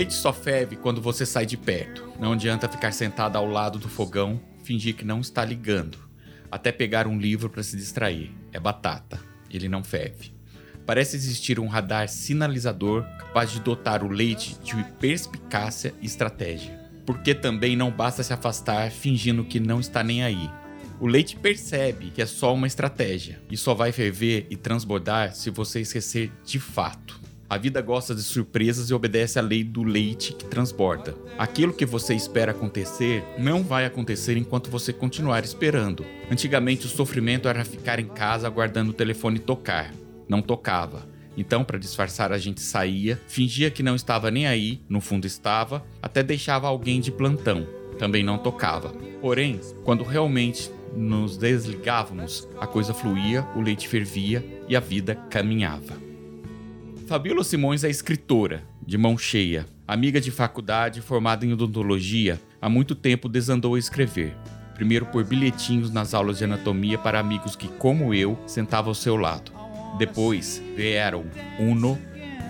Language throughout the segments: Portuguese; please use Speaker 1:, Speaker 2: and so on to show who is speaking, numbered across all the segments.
Speaker 1: Leite só ferve quando você sai de perto. Não adianta ficar sentado ao lado do fogão, fingir que não está ligando, até pegar um livro para se distrair. É batata. Ele não ferve. Parece existir um radar sinalizador capaz de dotar o leite de perspicácia e estratégia. Porque também não basta se afastar fingindo que não está nem aí. O leite percebe que é só uma estratégia e só vai ferver e transbordar se você esquecer de fato. A vida gosta de surpresas e obedece à lei do leite que transborda. Aquilo que você espera acontecer não vai acontecer enquanto você continuar esperando. Antigamente, o sofrimento era ficar em casa aguardando o telefone tocar. Não tocava. Então, para disfarçar, a gente saía, fingia que não estava nem aí, no fundo estava, até deixava alguém de plantão. Também não tocava. Porém, quando realmente nos desligávamos, a coisa fluía, o leite fervia e a vida caminhava. Fabíola Simões é escritora, de mão cheia, amiga de faculdade, formada em odontologia, há muito tempo desandou a escrever. Primeiro por bilhetinhos nas aulas de anatomia para amigos que, como eu, sentavam ao seu lado. Depois vieram uno,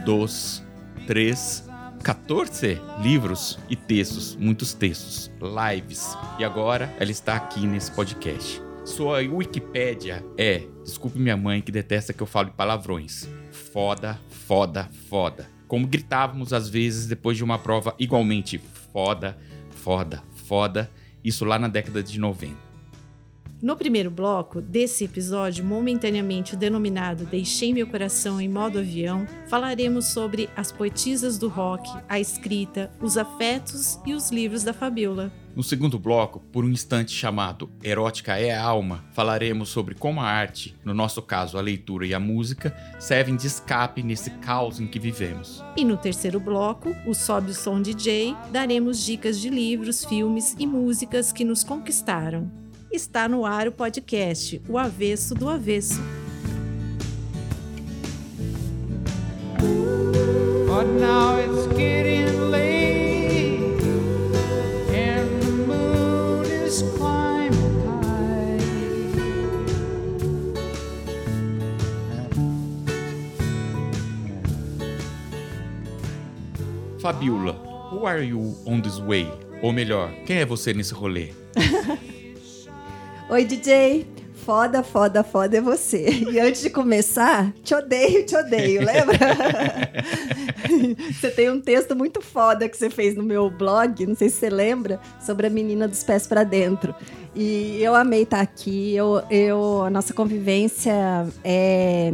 Speaker 1: dois, três, 14 livros e textos, muitos textos, lives. E agora ela está aqui nesse podcast. Sua Wikipédia é, desculpe minha mãe que detesta que eu fale palavrões, foda, foda, foda. Como gritávamos às vezes depois de uma prova igualmente foda, foda, foda, isso lá na década de 90.
Speaker 2: No primeiro bloco desse episódio, momentaneamente denominado Deixei Meu Coração em Modo Avião, falaremos sobre as poetisas do rock, a escrita, os afetos e os livros da Fabiola.
Speaker 1: No segundo bloco, por um instante chamado Erótica é a Alma, falaremos sobre como a arte, no nosso caso a leitura e a música, servem de escape nesse caos em que vivemos.
Speaker 2: E no terceiro bloco, o Sobe o Som DJ, daremos dicas de livros, filmes e músicas que nos conquistaram. Está no ar o podcast O Avesso do Avesso. But now it's getting late
Speaker 1: Fabiola, who are you on this way? Ou melhor, quem é você nesse rolê?
Speaker 3: Oi, DJ. Foda, foda, foda é você. E antes de começar, te odeio, te odeio, lembra? você tem um texto muito foda que você fez no meu blog, não sei se você lembra, sobre a menina dos pés para dentro. E eu amei estar aqui. Eu, eu, a nossa convivência é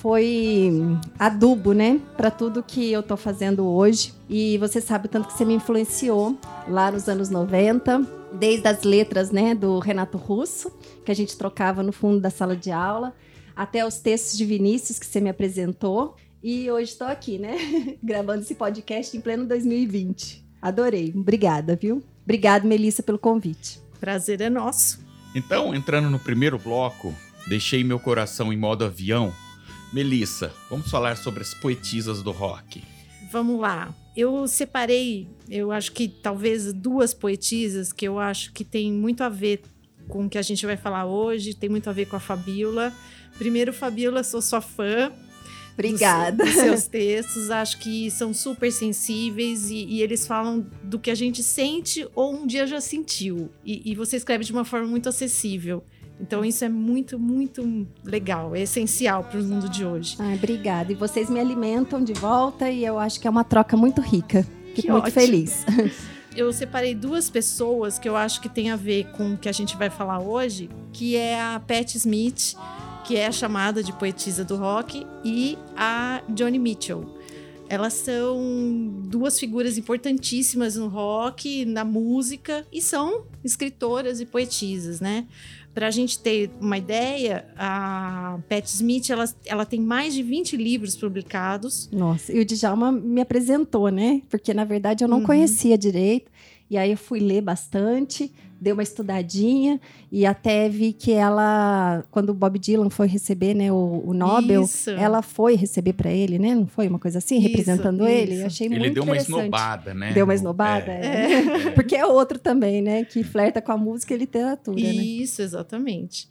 Speaker 3: foi adubo, né, para tudo que eu tô fazendo hoje. E você sabe o tanto que você me influenciou lá nos anos 90 desde as letras né, do Renato Russo, que a gente trocava no fundo da sala de aula, até os textos de Vinícius que você me apresentou. E hoje estou aqui, né? Gravando esse podcast em pleno 2020. Adorei. Obrigada, viu? Obrigada, Melissa, pelo convite.
Speaker 2: Prazer é nosso.
Speaker 1: Então, entrando no primeiro bloco, deixei meu coração em modo avião. Melissa, vamos falar sobre as poetisas do rock.
Speaker 2: Vamos lá. Eu separei, eu acho que talvez duas poetisas que eu acho que tem muito a ver com o que a gente vai falar hoje, tem muito a ver com a Fabiola. Primeiro, Fabiola, sou sua fã.
Speaker 3: Obrigada.
Speaker 2: Dos, dos seus textos, acho que são super sensíveis e, e, eles falam do que a gente sente ou um dia já sentiu. E, e você escreve de uma forma muito acessível. Então isso é muito, muito legal, é essencial para o mundo de hoje.
Speaker 3: Ai, obrigada. E vocês me alimentam de volta e eu acho que é uma troca muito rica. Fico
Speaker 2: que
Speaker 3: muito
Speaker 2: ótimo.
Speaker 3: feliz.
Speaker 2: Eu separei duas pessoas que eu acho que tem a ver com o que a gente vai falar hoje, que é a Pat Smith, que é chamada de poetisa do rock, e a Johnny Mitchell. Elas são duas figuras importantíssimas no rock, na música, e são escritoras e poetisas, né? Para a gente ter uma ideia, a Pat Smith ela, ela tem mais de 20 livros publicados.
Speaker 3: Nossa, e o Djalma me apresentou, né? Porque na verdade eu não uhum. conhecia direito. E aí eu fui ler bastante, dei uma estudadinha e até vi que ela, quando o Bob Dylan foi receber né, o, o Nobel, isso. ela foi receber para ele, né? Não foi uma coisa assim, isso, representando isso. ele? Eu achei
Speaker 1: ele
Speaker 3: muito
Speaker 1: deu
Speaker 3: uma
Speaker 1: esnobada, né?
Speaker 3: Deu uma esnobada, é. É. É. Porque é outro também, né? Que flerta com a música e literatura, né?
Speaker 2: Isso, exatamente.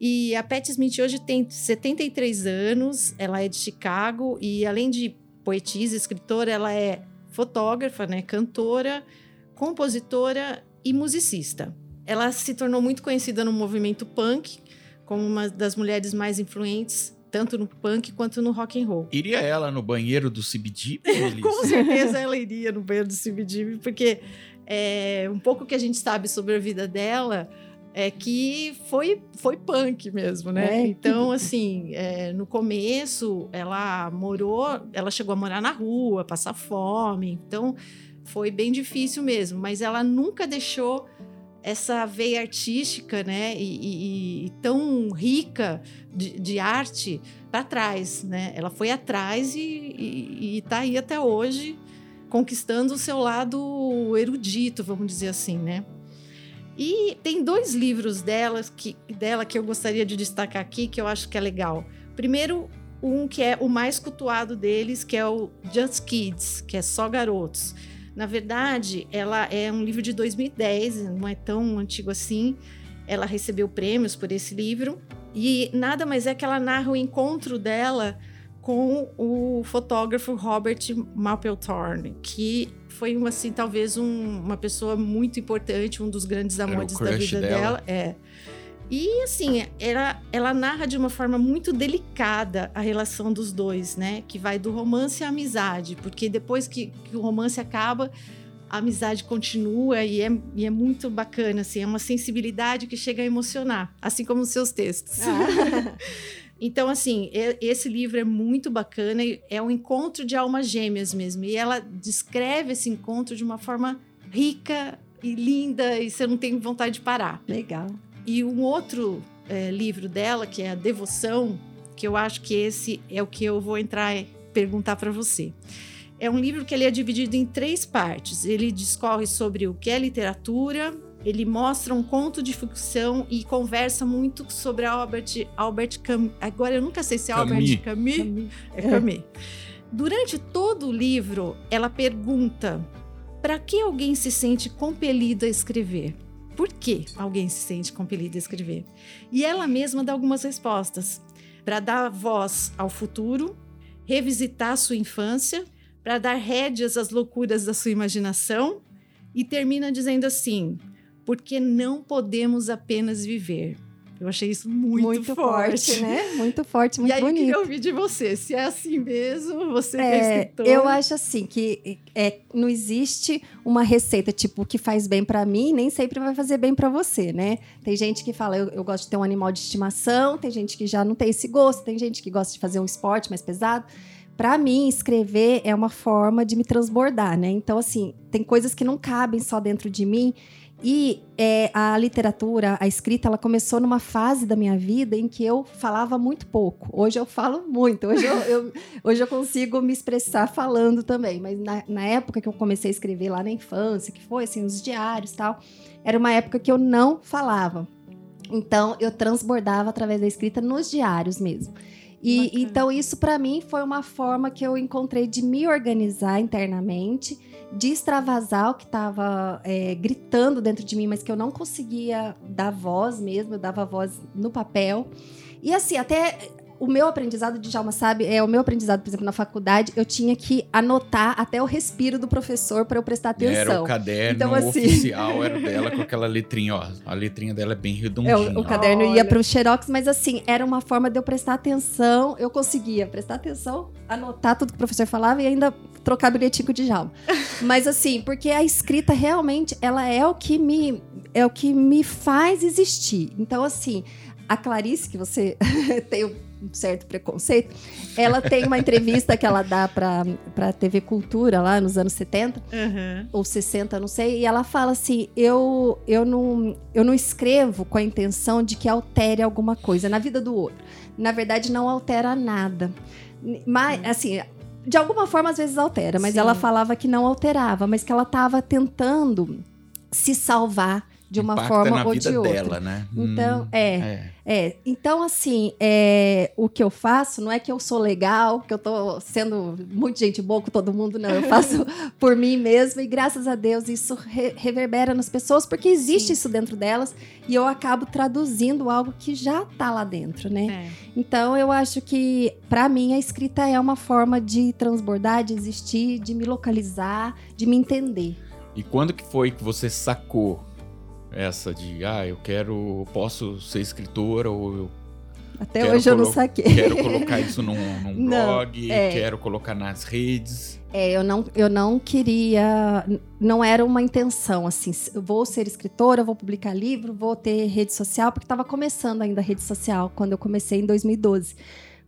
Speaker 2: E a Pat Smith hoje tem 73 anos, ela é de Chicago e além de poetisa, escritora, ela é fotógrafa, né, cantora, compositora e musicista. Ela se tornou muito conhecida no movimento punk como uma das mulheres mais influentes tanto no punk quanto no rock and roll.
Speaker 1: Iria ela no banheiro do CBD?
Speaker 2: Com certeza ela iria no banheiro do CBD, porque é, um pouco que a gente sabe sobre a vida dela é que foi, foi punk mesmo, né? É. Então, assim, é, no começo ela morou, ela chegou a morar na rua, passar fome, então foi bem difícil mesmo, mas ela nunca deixou essa veia artística, né, e, e, e tão rica de, de arte para trás, né? Ela foi atrás e está aí até hoje conquistando o seu lado erudito, vamos dizer assim, né? E tem dois livros dela que, dela que eu gostaria de destacar aqui que eu acho que é legal. Primeiro, um que é o mais cultuado deles, que é o Just Kids, que é só garotos na verdade, ela é um livro de 2010, não é tão antigo assim. Ela recebeu prêmios por esse livro e nada mais é que ela narra o encontro dela com o fotógrafo Robert Mapplethorne, que foi assim talvez um, uma pessoa muito importante, um dos grandes amores da vida dela. dela. É. E assim, ela, ela narra de uma forma muito delicada a relação dos dois, né? Que vai do romance à amizade, porque depois que, que o romance acaba, a amizade continua e é, e é muito bacana, assim, é uma sensibilidade que chega a emocionar, assim como os seus textos. Ah. então, assim, esse livro é muito bacana, é um encontro de almas gêmeas mesmo, e ela descreve esse encontro de uma forma rica e linda, e você não tem vontade de parar.
Speaker 3: Legal.
Speaker 2: E um outro é, livro dela, que é a Devoção, que eu acho que esse é o que eu vou entrar e perguntar para você. É um livro que ele é dividido em três partes. Ele discorre sobre o que é literatura, ele mostra um conto de ficção e conversa muito sobre a Albert, Albert Camus. Agora eu nunca sei se é Albert Camus. Camus. É Camus. Durante todo o livro, ela pergunta: para que alguém se sente compelido a escrever? Por que alguém se sente compelido a escrever. E ela mesma dá algumas respostas para dar voz ao futuro, revisitar sua infância, para dar rédeas às loucuras da sua imaginação e termina dizendo assim: porque não podemos apenas viver, eu achei isso muito, muito forte.
Speaker 3: forte. né? Muito forte, muito bonito. E aí bonito. eu
Speaker 2: queria ouvir de você, se é assim mesmo, você é, é escritora.
Speaker 3: Eu acho assim que é, não existe uma receita tipo que faz bem para mim, nem sempre vai fazer bem para você, né? Tem gente que fala eu, eu gosto de ter um animal de estimação, tem gente que já não tem esse gosto, tem gente que gosta de fazer um esporte mais pesado para mim, escrever é uma forma de me transbordar, né? Então, assim, tem coisas que não cabem só dentro de mim e é, a literatura, a escrita, ela começou numa fase da minha vida em que eu falava muito pouco. Hoje eu falo muito. Hoje eu, eu hoje eu consigo me expressar falando também. Mas na, na, época que eu comecei a escrever lá na infância, que foi assim, os diários e tal, era uma época que eu não falava. Então eu transbordava através da escrita nos diários mesmo. E então isso para mim foi uma forma que eu encontrei de me organizar internamente de extravasar o que estava é, gritando dentro de mim, mas que eu não conseguia dar voz mesmo, eu dava voz no papel. E assim, até o meu aprendizado, de Djalma sabe, é o meu aprendizado, por exemplo, na faculdade, eu tinha que anotar até o respiro do professor para eu prestar atenção.
Speaker 1: Era o caderno então, assim... oficial, era dela com aquela letrinha, ó. A letrinha dela é bem redondinha. É,
Speaker 3: o, caderno Olha. ia para o xerox, mas assim, era uma forma de eu prestar atenção, eu conseguia prestar atenção, anotar tudo que o professor falava e ainda trocar bilhetinho com o Djalma. mas assim, porque a escrita realmente, ela é o que me é o que me faz existir. Então assim, a Clarice que você tem um certo preconceito, ela tem uma entrevista que ela dá para a TV Cultura lá nos anos 70 uhum. ou 60, não sei, e ela fala assim: eu, eu, não, eu não escrevo com a intenção de que altere alguma coisa na vida do outro. Na verdade, não altera nada. Mas, uhum. assim, de alguma forma às vezes altera, mas Sim. ela falava que não alterava, mas que ela estava tentando se salvar de uma
Speaker 1: Impacta
Speaker 3: forma ou
Speaker 1: vida
Speaker 3: de outra.
Speaker 1: dela, né?
Speaker 3: Então,
Speaker 1: Hum,
Speaker 3: é,
Speaker 1: é.
Speaker 3: é. Então, assim, é, o que eu faço não é que eu sou legal, que eu tô sendo muito gente boa com todo mundo, não. Eu faço por mim mesma e graças a Deus isso re- reverbera nas pessoas, porque existe
Speaker 2: Sim.
Speaker 3: isso dentro delas e eu acabo traduzindo algo que já tá lá dentro, né?
Speaker 2: É.
Speaker 3: Então, eu acho que, pra mim, a escrita é uma forma de transbordar, de existir, de me localizar, de me entender.
Speaker 1: E quando que foi que você sacou essa de, ah, eu quero, posso ser escritora ou eu
Speaker 3: Até
Speaker 1: Quero
Speaker 3: hoje eu não saquei.
Speaker 1: quero colocar isso num, num
Speaker 3: Não,
Speaker 1: blog,
Speaker 3: é.
Speaker 1: quero colocar nas redes.
Speaker 3: É, eu não, eu não queria, não era uma intenção, assim, vou ser escritora, vou publicar livro, vou ter rede social, porque estava começando ainda a rede social, quando eu comecei em 2012.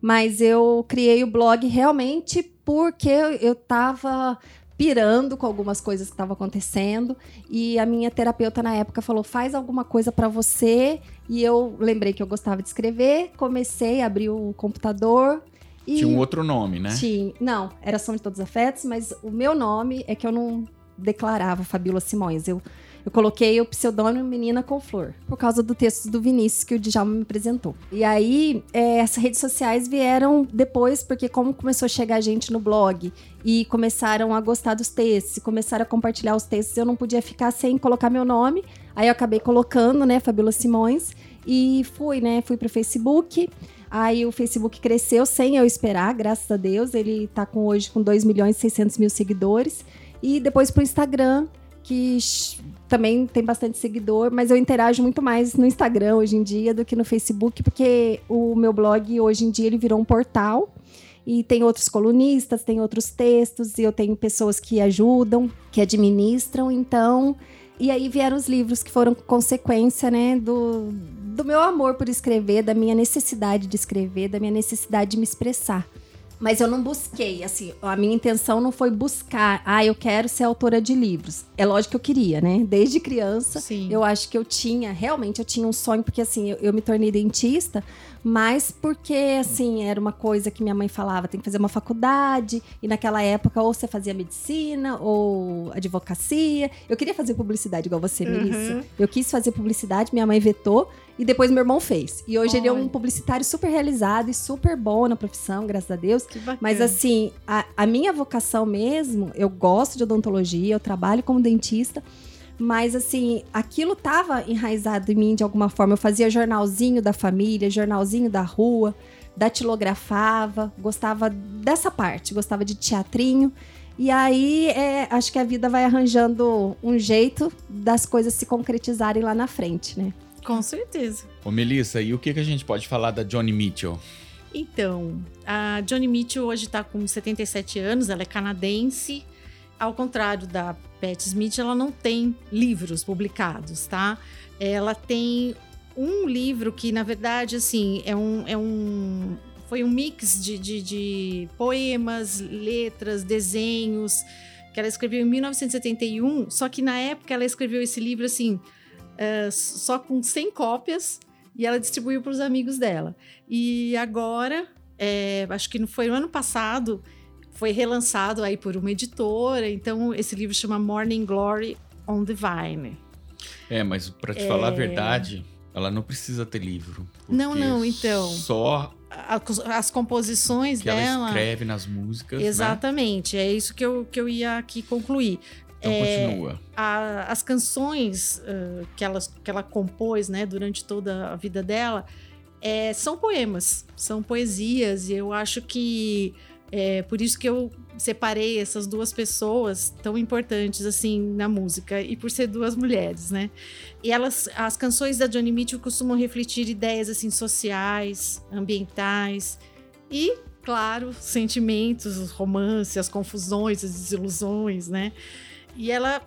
Speaker 3: Mas eu criei o blog realmente porque eu estava pirando com algumas coisas que estavam acontecendo e a minha terapeuta na época falou faz alguma coisa para você e eu lembrei que eu gostava de escrever comecei a abrir o computador e
Speaker 1: Tinha um outro nome, né?
Speaker 3: tinha. Não, era Som de Todos os Afetos, mas o meu nome é que eu não declarava Fabíola Simões. Eu, eu coloquei o pseudônimo Menina com Flor, por causa do texto do Vinícius que o Djalma me apresentou. E aí, é, essas redes sociais vieram depois, porque como começou a chegar gente no blog e começaram a gostar dos textos, começaram a compartilhar os textos, eu não podia ficar sem colocar meu nome. Aí eu acabei colocando, né, Fabíola Simões, e fui, né, fui pro Facebook. Aí o Facebook cresceu sem eu esperar, graças a Deus. Ele tá com hoje com 2 milhões e 600 mil seguidores. E depois pro Instagram, que também tem bastante seguidor, mas eu interajo muito mais no Instagram hoje em dia do que no Facebook, porque o meu blog hoje em dia ele virou um portal. E tem outros colunistas, tem outros textos, e eu tenho pessoas que ajudam, que administram, então. E aí vieram os livros que foram consequência, né, do, do meu amor por escrever, da minha necessidade de escrever, da minha necessidade de me expressar. Mas eu não busquei, assim, a minha intenção não foi buscar, ah, eu quero ser autora de livros. É lógico que eu queria, né? Desde criança,
Speaker 2: Sim.
Speaker 3: eu acho que eu tinha, realmente eu tinha um sonho, porque assim, eu, eu me tornei dentista, mas porque, assim, era uma coisa que minha mãe falava, tem que fazer uma faculdade, e naquela época ou você fazia medicina ou advocacia. Eu queria fazer publicidade igual você,
Speaker 2: Uhum.
Speaker 3: Melissa. Eu quis fazer publicidade, minha mãe vetou, e depois meu irmão fez. E hoje ele é um
Speaker 2: Olha.
Speaker 3: publicitário super realizado e super bom na profissão, graças a Deus.
Speaker 2: Que bacana.
Speaker 3: Mas assim, a, a minha vocação mesmo, eu gosto de odontologia, eu trabalho como dentista, mas assim, aquilo estava enraizado em mim de alguma forma. Eu fazia jornalzinho da família, jornalzinho da rua, datilografava, gostava dessa parte, gostava de teatrinho. E aí, é, acho que a vida vai arranjando um jeito das coisas se concretizarem lá na frente, né?
Speaker 2: Com certeza.
Speaker 1: Ô, Melissa, e o que, que a gente pode falar da Johnny Mitchell?
Speaker 2: Então, a Johnny Mitchell hoje está com 77 anos, ela é canadense. Ao contrário da Pat Smith, ela não tem livros publicados, tá? Ela tem um livro que, na verdade, assim, é um. É um foi um mix de, de, de poemas, letras, desenhos, que ela escreveu em 1971. Só que na época ela escreveu esse livro, assim, eh, só com 100 cópias, e ela distribuiu para os amigos dela. E agora, é, acho que não foi no ano passado, foi relançado aí por uma editora. Então, esse livro chama Morning Glory on the Vine.
Speaker 1: É, mas pra te falar a verdade, ela não precisa ter livro.
Speaker 2: É. Não, não, então.
Speaker 1: Só
Speaker 2: As composições
Speaker 1: que ela
Speaker 2: dela.
Speaker 1: escreve nas músicas, né?
Speaker 2: Exatamente, é isso que eu, que eu ia aqui concluir.
Speaker 1: Então
Speaker 2: É,
Speaker 1: continua.
Speaker 2: a- as canções ah, que, ela, que ela compôs né, durante toda a vida dela é, são poemas, são poesias, e eu acho que é por isso que eu separei essas duas pessoas tão importantes assim na música e por ser duas mulheres, né? E elas, as canções da Johnny Mitchell costumam refletir ideias assim sociais, ambientais e, claro, sentimentos, os romances, as confusões, as desilusões, né? E ela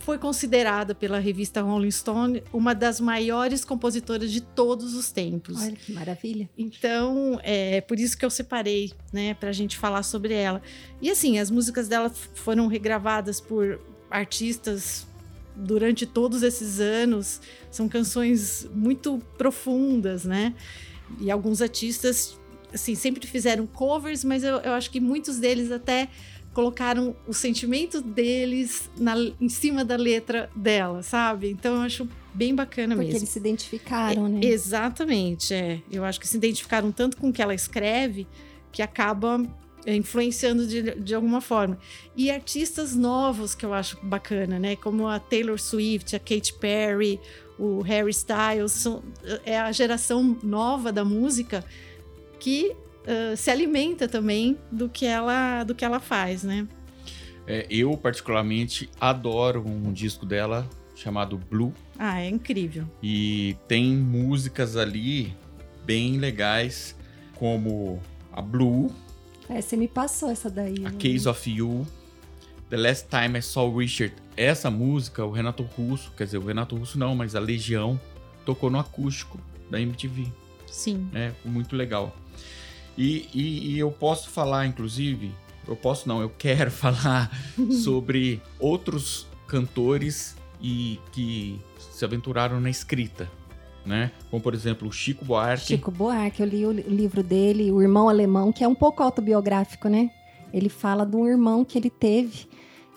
Speaker 2: foi considerada pela revista Rolling Stone uma das maiores compositoras de todos os tempos.
Speaker 3: Olha que maravilha.
Speaker 2: Então, é por isso que eu separei, né, pra gente falar sobre ela. E assim, as músicas dela foram regravadas por artistas durante todos esses anos. São canções muito profundas, né? E alguns artistas, assim, sempre fizeram covers, mas eu, eu acho que muitos deles até colocaram o sentimento deles na, em cima da letra dela, sabe? Então eu acho bem bacana
Speaker 3: Porque
Speaker 2: mesmo.
Speaker 3: eles se identificaram, né?
Speaker 2: Exatamente, é. Eu acho que se identificaram tanto com o que ela escreve que acaba é, influenciando de, de alguma forma. E artistas novos que eu acho bacana, né? Como a Taylor Swift, a Katy Perry, o Harry Styles, são, é a geração nova da música que uh, se alimenta também do que ela, do que ela faz, né?
Speaker 1: É, eu, particularmente, adoro um disco dela chamado Blue.
Speaker 2: Ah, é incrível.
Speaker 1: E tem músicas ali bem legais, como a Blue,
Speaker 3: É, você me passou essa daí.
Speaker 1: a
Speaker 3: né?
Speaker 1: Case of You, The Last Time I Saw Richard. Essa música, o Renato Russo, quer dizer, o Renato Russo não, mas a Legião, tocou no acústico da MTV.
Speaker 2: Sim.
Speaker 1: né? Muito legal. E, e- e eu posso falar, inclusive, eu posso não, eu quero falar sobre outros cantores e que se aventuraram na escrita, né? Como por exemplo o Chico Buarque.
Speaker 3: Chico Buarque, eu li o li- o livro dele, O Irmão Alemão, que é um pouco autobiográfico, né? Ele fala de um irmão que ele teve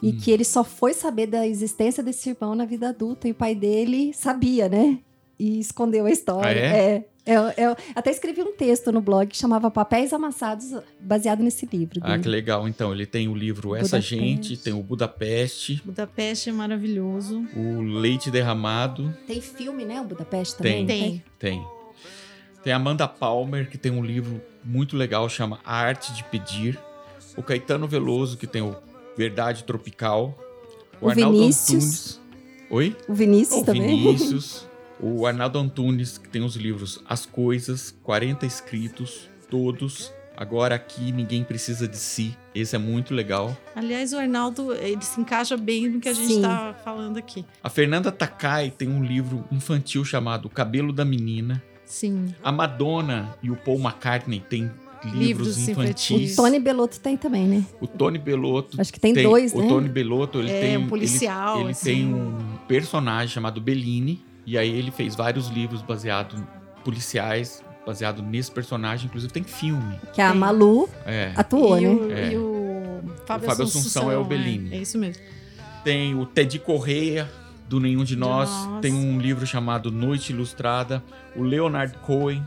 Speaker 3: e
Speaker 1: Hum.
Speaker 3: que ele só foi saber da existência desse irmão na vida adulta e o pai dele sabia, né? E escondeu a história.
Speaker 1: Ah, é?
Speaker 3: é. Eu, eu até escrevi um texto no blog que chamava Papéis Amassados, baseado nesse livro.
Speaker 1: Ah,
Speaker 3: dele.
Speaker 1: que legal. Então, ele tem o livro Essa
Speaker 3: Budapeste.
Speaker 1: Gente, tem o Budapeste,
Speaker 2: Budapeste é maravilhoso.
Speaker 1: o Leite Derramado,
Speaker 3: Tem filme, né? O Budapeste também.
Speaker 1: Tem.
Speaker 2: Tem.
Speaker 1: tem. Amanda Palmer, que tem um livro muito legal, chama A Arte de Pedir. O Caetano Veloso, que tem o Verdade Tropical.
Speaker 3: O Vinícius.
Speaker 1: Antunes. Oi?
Speaker 3: O Vinícius
Speaker 1: O
Speaker 3: também.
Speaker 1: Vinícius. o Arnaldo Antunes, que tem os livros As Coisas, 40 escritos, todos. Agora aqui ninguém precisa de si. Esse é muito legal.
Speaker 2: Aliás, o Arnaldo, ele se encaixa bem no que a gente está falando aqui.
Speaker 1: A Fernanda Takai tem um livro infantil chamado O Cabelo da Menina.
Speaker 2: Sim.
Speaker 1: A Madonna e o Paul McCartney têm livros,
Speaker 2: Livros
Speaker 1: infantis.
Speaker 3: O Tony Belotto tem também, né?
Speaker 1: O Tony Belotto
Speaker 3: Acho que tem, dois,
Speaker 1: o
Speaker 3: né?
Speaker 1: Tony Belotto, ele
Speaker 2: É,
Speaker 1: tem
Speaker 2: um policial,
Speaker 1: Ele, ele
Speaker 2: assim.
Speaker 1: tem um personagem chamado Bellini e aí ele fez vários livros baseados policiais, baseado nesse personagem, inclusive tem filme.
Speaker 3: Que a
Speaker 2: Tem.
Speaker 3: Malu
Speaker 1: É.
Speaker 3: atuou,
Speaker 2: e,
Speaker 3: né?
Speaker 2: o,
Speaker 1: É.
Speaker 2: e o Fábio,
Speaker 1: O Fábio Assunção é o Bellini.
Speaker 2: É, isso mesmo.
Speaker 1: Tem o Teddy Correia do Nenhum de Nós,
Speaker 2: nós.
Speaker 1: tem um livro chamado Noite Ilustrada, o Leonard Cohen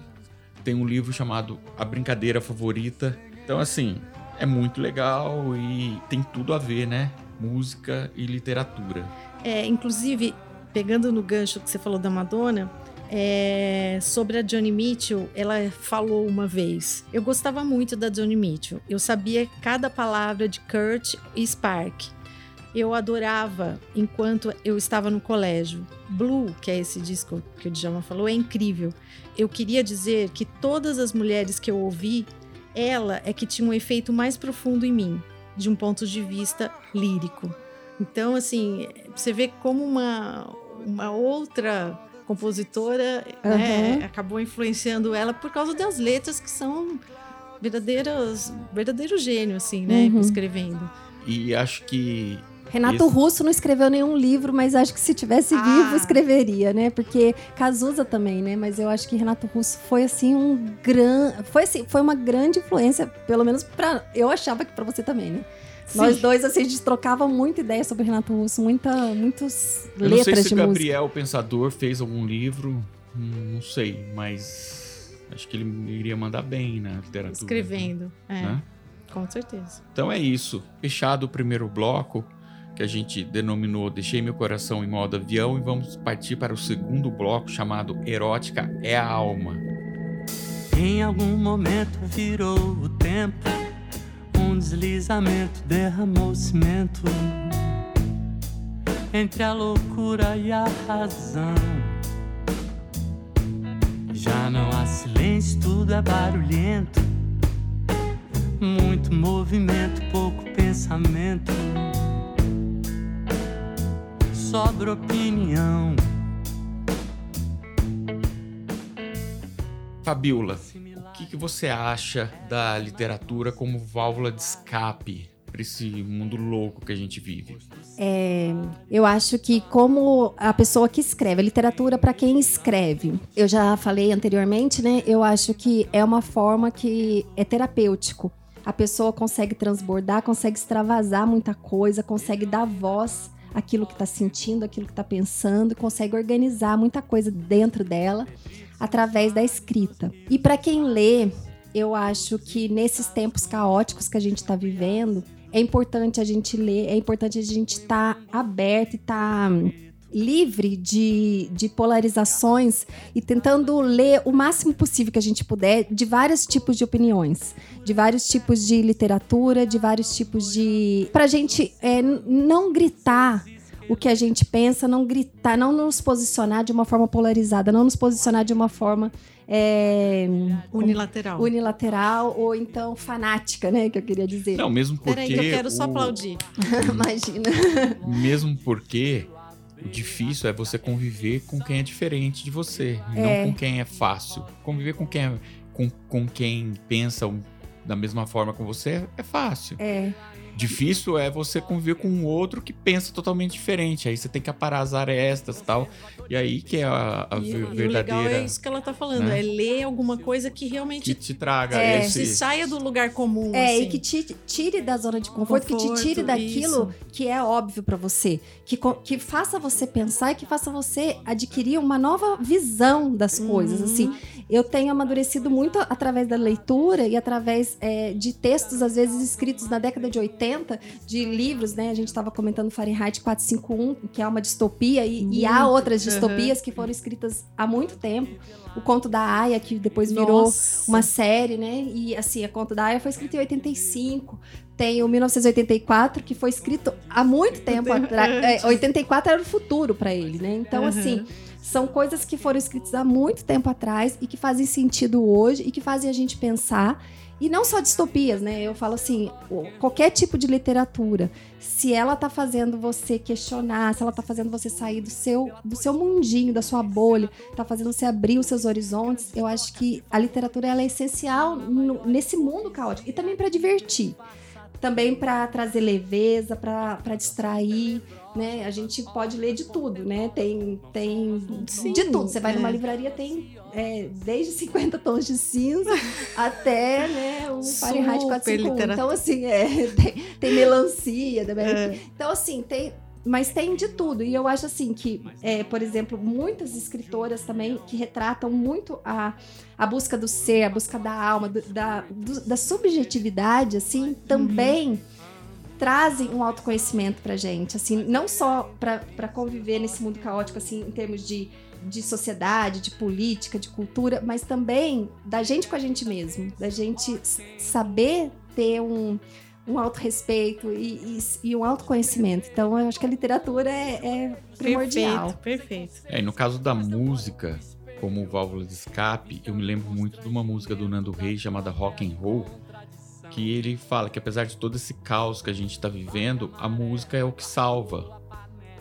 Speaker 1: tem um livro chamado A Brincadeira Favorita. Então assim, é muito legal e tem tudo a ver, né? Música e literatura.
Speaker 2: É, inclusive, pegando no gancho que você falou da Madonna, é, sobre a Johnny Mitchell, ela falou uma vez. Eu gostava muito da Johnny Mitchell. Eu sabia cada palavra de Kurt e Spark. Eu adorava enquanto eu estava no colégio. Blue, que é esse disco que o Djalma falou, é incrível. Eu queria dizer que todas as mulheres que eu ouvi, ela é que tinha um efeito mais profundo em mim, de um ponto de vista lírico. Então, assim, você vê como uma, uma outra compositora né,
Speaker 3: Aham.
Speaker 2: acabou influenciando ela por causa das letras que são verdadeiras, verdadeiro gênio, assim, né?
Speaker 3: Uhum.
Speaker 2: Escrevendo.
Speaker 1: E acho que
Speaker 3: Renato
Speaker 1: Esse-
Speaker 3: Russo não escreveu nenhum livro, mas acho que se tivesse
Speaker 2: Ah.
Speaker 3: vivo, escreveria, né? Porque Cazuza também, né? Mas eu acho que Renato Russo foi assim um gran... foi assim, foi uma grande influência, pelo menos para eu achava que para você também, né? Nós
Speaker 2: Sim.
Speaker 3: dois assim a gente trocava muita ideia sobre Renato Russo, muita muitas
Speaker 1: Eu não sei
Speaker 3: letras
Speaker 1: se
Speaker 3: de
Speaker 1: o
Speaker 3: música.
Speaker 1: Gabriel Pensador fez algum livro, não sei, mas acho que ele iria mandar bem na literatura.
Speaker 2: Escrevendo. É,
Speaker 1: né?
Speaker 2: com certeza.
Speaker 1: Então é isso. Fechado o primeiro bloco, que a gente denominou Deixei Meu Coração em Modo Avião, e vamos partir para o segundo bloco chamado Erótica é a Alma.
Speaker 4: Em algum momento virou o tempo, deslizamento derramou cimento entre a loucura e a razão. Já não há silêncio, tudo é barulhento, muito movimento, pouco pensamento. Sobra opinião.
Speaker 1: Fabiola, que, você acha da literatura como válvula de escape para esse mundo louco que a gente vive?
Speaker 3: É, eu acho que como a pessoa que escreve, a literatura para quem escreve, eu já falei anteriormente, né? Eu acho que é uma forma que é terapêutico. a pessoa consegue transbordar, consegue extravasar muita coisa, consegue dar voz àquilo que está sentindo, aquilo que está pensando, consegue organizar muita coisa dentro dela através da escrita. E para quem lê, eu acho que nesses tempos caóticos que a gente está vivendo, é importante a gente ler, é importante a gente estar tá aberto e estar. Tá livre de, de polarizações e tentando ler o máximo possível que a gente puder de vários tipos de opiniões, de vários tipos de literatura, de vários tipos de. para a gente é, não gritar o que a gente pensa, não gritar, não nos posicionar de uma forma polarizada, não nos posicionar de uma forma é,
Speaker 2: unilateral.
Speaker 3: unilateral ou então fanática, né? Que eu queria dizer.
Speaker 1: Não, mesmo porque.
Speaker 2: Peraí, eu quero só aplaudir.
Speaker 3: Imagina.
Speaker 1: Mesmo porque difícil é você conviver com quem é diferente de você, é. não com quem é fácil. Conviver com quem, é, com, com quem pensa da mesma forma com você é fácil.
Speaker 3: É.
Speaker 1: Difícil é você conviver com um outro que pensa totalmente diferente. Aí você tem que aparar as arestas e tal. E aí que é a, a
Speaker 2: e,
Speaker 1: verdadeira. E o
Speaker 2: legal é isso que ela tá falando, né? é ler alguma coisa que realmente
Speaker 1: que te traga
Speaker 2: é,
Speaker 1: esse...
Speaker 2: se saia do lugar comum.
Speaker 3: É,
Speaker 2: assim.
Speaker 3: e que te tire da zona de conforto, conforto que te tire daquilo isso. que é óbvio para você, que, que faça você pensar e que faça você adquirir uma nova visão das coisas, assim. uhum. assim eu tenho amadurecido muito através da leitura e através é, de textos, às vezes escritos na década de 80, de livros, né? A gente estava comentando Fahrenheit 451, que é uma distopia, e, e há outras distopias uhum. que foram escritas há muito tempo. O Conto da Aya, que depois virou Nossa. uma série, né? E assim, a Conto da Aya foi escrita em 85 tem o 1984, que foi escrito há muito tempo atrás. É, 84 era o futuro para ele, né? Então, uhum. assim, são coisas que foram escritas há muito tempo atrás e que fazem sentido hoje e que fazem a gente pensar. E não só distopias, né? Eu falo assim, qualquer tipo de literatura, se ela tá fazendo você questionar, se ela tá fazendo você sair do seu, do seu mundinho, da sua bolha, tá fazendo você abrir os seus horizontes, eu acho que a literatura ela é essencial no, nesse mundo caótico. E também para divertir. Também para trazer leveza, para distrair, né? A gente pode ler de tudo, né? Tem, tem Sim, de tudo. Você vai é. numa livraria, tem é, desde 50 tons de cinza até né, o Fahrenheit 451. Então, assim, é, tem, tem melancia também. É. Então, assim, tem mas tem de tudo. E eu acho assim que, é, por exemplo, muitas escritoras também que retratam muito a, a busca do ser, a busca da alma, do, da, do, da subjetividade, assim, também. Trazem um autoconhecimento pra gente, assim, não só para conviver nesse mundo caótico, assim, em termos de, de sociedade, de política, de cultura, mas também da gente com a gente mesmo, da gente saber ter um, um autorrespeito e, e, e um autoconhecimento. Então, eu acho que a literatura é, é primordial.
Speaker 2: Perfeito, perfeito.
Speaker 1: É, e no caso da música, como válvula de escape, eu me lembro muito de uma música do Nando Reis chamada Rock and Roll, que ele fala que apesar de todo esse caos que a gente está vivendo, a música é o que salva.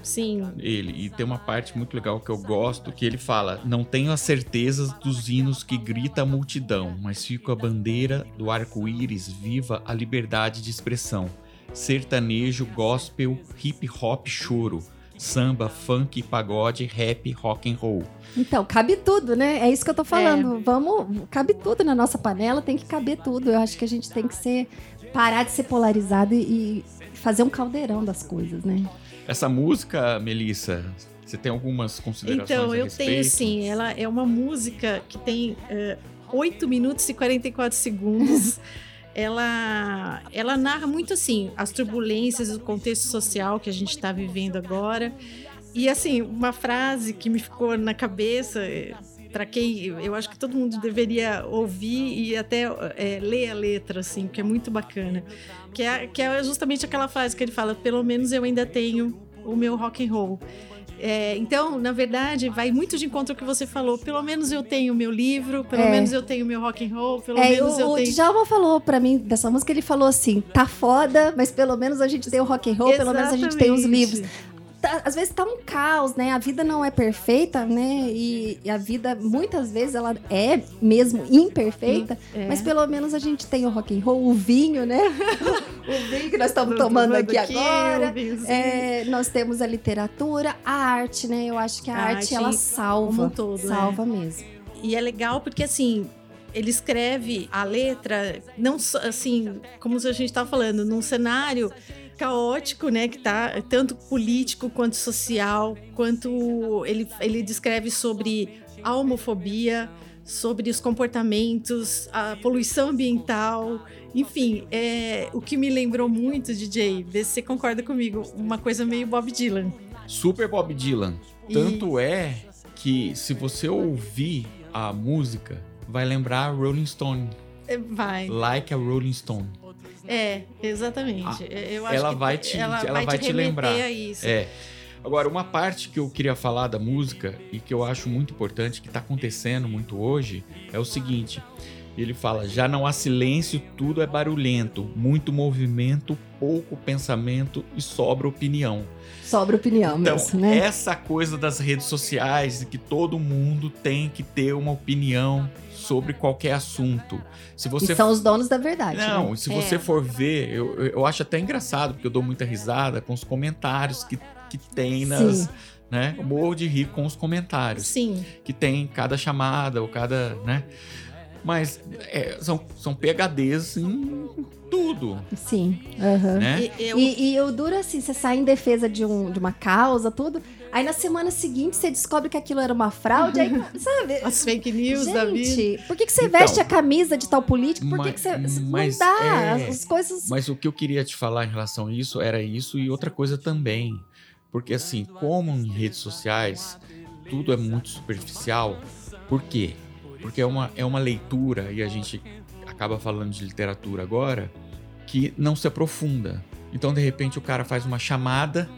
Speaker 2: Sim.
Speaker 1: Ele. E tem uma parte muito legal que eu gosto, que ele fala: Não tenho as certezas dos hinos que grita a multidão, mas fico a bandeira do arco-íris viva a liberdade de expressão. Sertanejo, gospel, hip hop, choro. Samba, funk, pagode, rap, rock and roll.
Speaker 3: Então, cabe tudo, né? É isso que eu tô falando. É. Vamos, cabe tudo na nossa panela, tem que caber tudo. Eu acho que a gente tem que ser parar de ser polarizado e fazer um caldeirão das coisas, né?
Speaker 1: Essa música, Melissa, você tem algumas considerações
Speaker 2: Então, eu
Speaker 1: respeito?
Speaker 2: tenho sim. Ela é uma música que tem uh, eh, 8 minutos e 44 segundos. ela, ela narra muito assim as turbulências do contexto social que a gente está vivendo agora. E assim, uma frase que me ficou na cabeça, eh, para quem eu acho que todo mundo deveria ouvir e até é, ler a letra, assim, que é muito bacana. Que é, que é justamente aquela frase que ele fala: pelo menos eu ainda tenho o meu rock and roll. É, então, na verdade, vai muito de encontro ao que você falou. Pelo menos eu tenho o meu livro, pelo é. menos eu tenho o meu rock and roll, pelo é, menos
Speaker 3: o,
Speaker 2: eu
Speaker 3: o
Speaker 2: tenho.
Speaker 3: O Djalma falou para mim dessa música, ele falou assim: tá foda, mas pelo menos a gente tem o rock and roll, Exatamente. pelo menos a gente tem os livros tá, às vezes tá um caos, né? A vida não é perfeita, né? E, e a vida, muitas vezes, ela é mesmo imperfeita, é. mas pelo menos a gente tem o rock and roll, o vinho, né? o vinho que nós estamos tomando aqui, aqui agora. É, nós temos a literatura, a arte, né? Eu acho que a, a arte, arte, ela salva. Todo, né? salva mesmo.
Speaker 2: E é legal porque, assim, ele escreve a letra, não assim, como a gente estava falando, num cenário caótico, né, que tá tanto político quanto social, quanto ele, ele descreve sobre a homofobia, sobre os comportamentos, a poluição ambiental, enfim, é, o que me lembrou muito, DJ, vê se você concorda comigo, uma coisa meio Bob Dylan.
Speaker 1: Super Bob Dylan.
Speaker 2: E-
Speaker 1: Tanto é que se você ouvir a música, vai lembrar Rolling Stone.
Speaker 2: É, Vai.
Speaker 1: Like a Rolling Stone.
Speaker 2: É, exatamente.
Speaker 1: Ah,
Speaker 2: Eu acho
Speaker 1: ela
Speaker 2: que
Speaker 1: vai te-
Speaker 2: ela
Speaker 1: ela
Speaker 2: vai
Speaker 1: vai
Speaker 2: te,
Speaker 1: te lembrar.
Speaker 2: a isso.
Speaker 1: É. Agora, uma parte que eu queria falar da música e que eu acho muito importante, que tá acontecendo muito hoje, é o seguinte. Ele fala: já não há silêncio, tudo é barulhento, muito movimento, pouco pensamento e sobra opinião.
Speaker 3: Sobra opinião
Speaker 1: Então,
Speaker 3: mesmo, né?
Speaker 1: essa coisa das redes sociais, de que todo mundo tem que ter uma opinião sobre qualquer assunto. Se você
Speaker 3: E são os donos da verdade.
Speaker 1: não,
Speaker 3: né?
Speaker 1: se
Speaker 2: É.
Speaker 1: você for ver, eu, eu- acho até engraçado, porque eu dou muita risada com os comentários que, que tem nas.
Speaker 3: Sim.
Speaker 1: Né? Eu morro de rir com os comentários
Speaker 2: Sim,
Speaker 1: que tem em cada chamada ou cada. né? Mas é, são, são PHDs em tudo.
Speaker 3: Sim. aham.
Speaker 1: Né?
Speaker 2: E- eu-
Speaker 3: E, e o duro assim, você sai em defesa de, um, de uma causa, tudo. Aí na semana seguinte você descobre que aquilo era uma fraude, aí, sabe?
Speaker 2: as fake news da vida.
Speaker 3: Gente, por que, que você
Speaker 1: Então,
Speaker 3: veste a camisa de tal político? Por que,
Speaker 1: mas-
Speaker 3: que você. você-
Speaker 1: mas
Speaker 3: não dá.
Speaker 1: é-
Speaker 3: As coisas.
Speaker 1: Mas o que eu queria te falar em relação a isso era isso e outra coisa também. Porque assim, como em redes sociais tudo é muito superficial, por quê? Porque é uma, é uma leitura, e a gente acaba falando de literatura agora, que não se aprofunda. Então, de repente, o cara faz uma chamada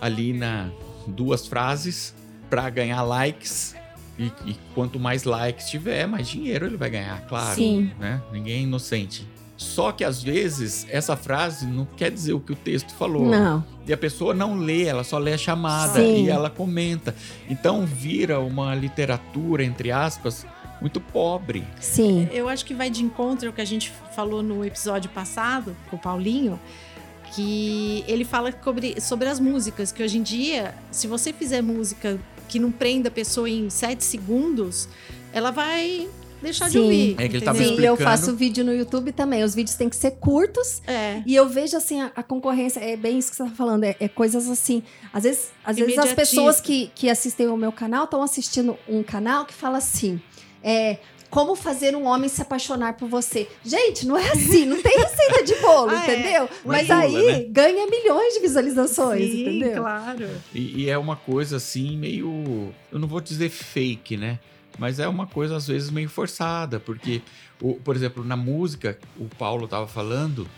Speaker 1: ali na duas frases para ganhar likes. E, e quanto mais likes tiver, mais dinheiro ele vai ganhar, claro.
Speaker 3: Sim.
Speaker 1: Né? Ninguém é inocente. Só que às vezes essa frase não quer dizer o que o texto falou.
Speaker 3: Não.
Speaker 1: E a pessoa não lê, ela só lê a chamada
Speaker 3: Sim.
Speaker 1: e ela comenta. Então vira uma literatura, entre aspas, muito pobre.
Speaker 3: Sim.
Speaker 2: Eu acho que vai de encontro ao que a gente falou no episódio passado com o Paulinho, que ele fala sobre, sobre as músicas, que hoje em dia, se você fizer música que não prenda a pessoa em sete segundos, ela vai deixar de
Speaker 3: Sim.
Speaker 2: ouvir.
Speaker 1: É que ele tá me
Speaker 3: Sim,
Speaker 2: entendeu?
Speaker 3: eu
Speaker 1: explicando.
Speaker 3: faço vídeo no YouTube também. Os vídeos têm que ser curtos.
Speaker 2: É.
Speaker 3: E eu vejo assim, a, a concorrência, é bem isso que você tá falando, é, é coisas assim. Às vezes, às vezes as pessoas que, que assistem o meu canal estão assistindo um canal que fala assim: é. Como fazer um homem se apaixonar por você? Gente, não é assim, não tem receita de bolo,
Speaker 2: Ah, é.
Speaker 3: entendeu? Mas
Speaker 1: Pula,
Speaker 3: aí
Speaker 1: né?
Speaker 3: ganha milhões de visualizações,
Speaker 2: Sim,
Speaker 3: entendeu?
Speaker 2: claro.
Speaker 1: E, e é uma coisa assim, meio. Eu não vou dizer fake, né? Mas é uma coisa, às vezes, meio forçada. Porque, o- por exemplo, na música, o Paulo tava falando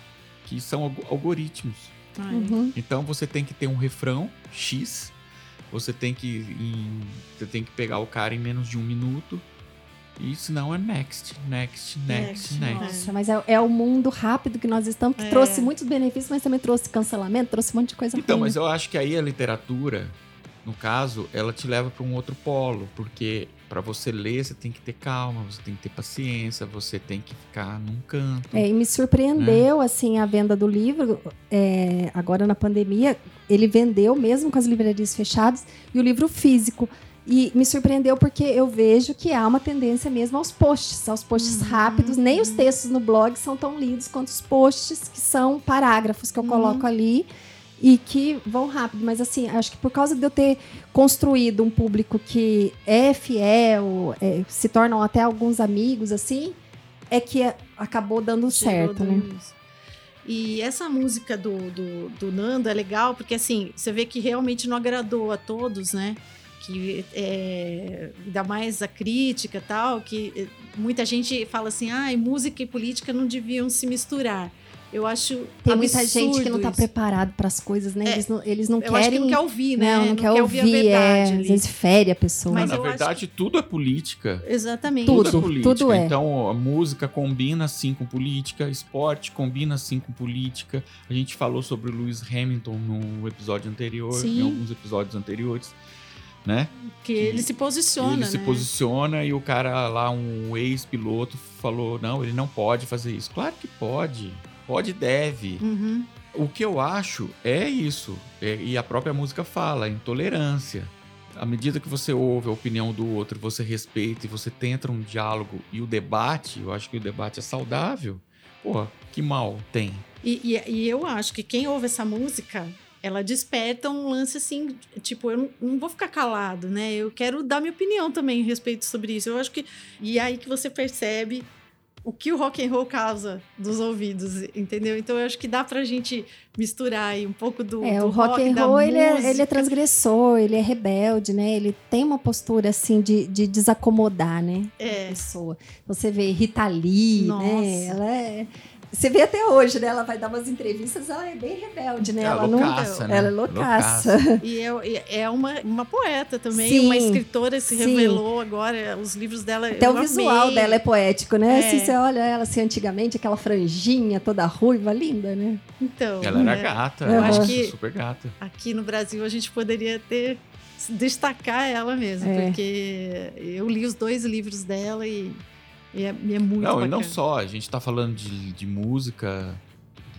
Speaker 1: que são alg- algoritmos.
Speaker 2: Ai,
Speaker 3: Uhum.
Speaker 1: Então você tem que ter um refrão X, você tem que em- você tem que pegar o cara em menos de um minuto e senão é next, next, next,
Speaker 2: Next,
Speaker 1: next.
Speaker 3: Nossa, mas é, é o mundo rápido que nós estamos, que
Speaker 2: É.
Speaker 3: trouxe muitos benefícios, mas também trouxe cancelamento, trouxe um monte de coisa
Speaker 1: Então,
Speaker 3: ruim,
Speaker 1: mas
Speaker 3: né?
Speaker 1: eu acho que aí a literatura, no caso, ela te leva para um outro polo, porque para você ler você tem que ter calma, você tem que ter paciência, você tem que ficar num canto.
Speaker 3: É, e me surpreendeu, assim, a venda do livro. é, agora na pandemia, ele vendeu mesmo com as livrarias fechadas e o livro físico. E me surpreendeu porque eu vejo que há uma tendência mesmo aos posts, aos posts
Speaker 2: Uhum,
Speaker 3: rápidos. Nem os
Speaker 2: uhum.
Speaker 3: textos no blog são tão lidos quanto os posts, que são parágrafos que eu
Speaker 2: Uhum.
Speaker 3: coloco ali e que vão rápido. Mas assim, acho que por causa de eu ter construído um público que é fiel, é, se tornam até alguns amigos, assim, é que acabou dando
Speaker 2: Chegou
Speaker 3: certo, né?
Speaker 2: isso. E essa música do, do, do Nando é legal, porque assim, você vê que realmente não agradou a todos, né? Que é, ainda mais a crítica e tal, que eh, muita gente fala assim, ah, música e política não deviam se misturar. Eu acho
Speaker 3: Tem muita gente que não tá
Speaker 2: isso.
Speaker 3: preparado para as coisas, né?
Speaker 2: É,
Speaker 3: Eles não, eles não
Speaker 2: Eu
Speaker 3: querem.
Speaker 2: acho que não quer ouvir, né?
Speaker 3: Não, não quer ouvir,
Speaker 2: a verdade
Speaker 3: é, às vezes fere a pessoa.
Speaker 2: Mas
Speaker 1: na verdade, tudo é política.
Speaker 2: Exatamente.
Speaker 3: Tudo.
Speaker 1: é política.
Speaker 3: tudo é.
Speaker 1: Então, a música combina assim com política, esporte combina assim com política. A gente falou sobre o Lewis Hamilton no episódio anterior,
Speaker 2: Sim.
Speaker 1: em alguns episódios anteriores, né?
Speaker 2: Que ele se posiciona,
Speaker 1: ele
Speaker 2: né?
Speaker 1: se posiciona e o cara lá, um ex-piloto, falou: não, ele não pode fazer isso. Claro que pode. Pode e deve.
Speaker 2: Uhum.
Speaker 1: O que eu acho é isso. É- e a própria música fala, intolerância. à medida que você ouve a opinião do outro, você respeita e você tenta um diálogo e o debate, eu acho que o debate é saudável. Pô, que mal tem.
Speaker 2: E, e, e eu acho que quem ouve essa música, ela desperta um lance assim, tipo, eu não, vou ficar calado, né? Eu quero dar minha opinião também a respeito sobre isso. Eu acho que. E é aí que você percebe o que o rock and roll causa dos ouvidos, entendeu? Então eu acho que dá pra gente misturar aí um pouco do,
Speaker 3: É,
Speaker 2: do
Speaker 3: o rock and
Speaker 2: da
Speaker 3: roll, ele é, ele é transgressor, ele é rebelde, né? Ele tem uma postura, assim, de, de desacomodar, né? A
Speaker 2: É.
Speaker 3: pessoa. Você vê Rita Lee,
Speaker 2: Nossa.
Speaker 3: né? Ela é... Você vê até hoje, né? Ela vai dar umas entrevistas, ela é bem rebelde, né?
Speaker 1: É
Speaker 3: ela não...
Speaker 1: loucaça, né?
Speaker 3: Ela é loucaça.
Speaker 2: E é, é uma, uma poeta também,
Speaker 3: Sim,
Speaker 2: uma escritora se
Speaker 3: sim.
Speaker 2: revelou agora, os livros dela.
Speaker 3: Até
Speaker 2: eu
Speaker 3: o visual
Speaker 2: amei.
Speaker 3: dela é poético, né?
Speaker 2: É.
Speaker 3: Assim, você olha ela assim antigamente, aquela franjinha toda ruiva, linda, né?
Speaker 2: Então,
Speaker 1: Ela era
Speaker 2: é,
Speaker 1: gata,
Speaker 3: Eu
Speaker 1: eu
Speaker 3: acho
Speaker 1: acho
Speaker 2: que-
Speaker 1: super gata.
Speaker 2: aqui no Brasil a gente poderia ter destacar ela mesmo,
Speaker 3: É.
Speaker 2: porque eu li os dois livros dela e, e é, e é muito
Speaker 1: não,
Speaker 2: bacana.
Speaker 1: e não só, a gente tá falando de, de música,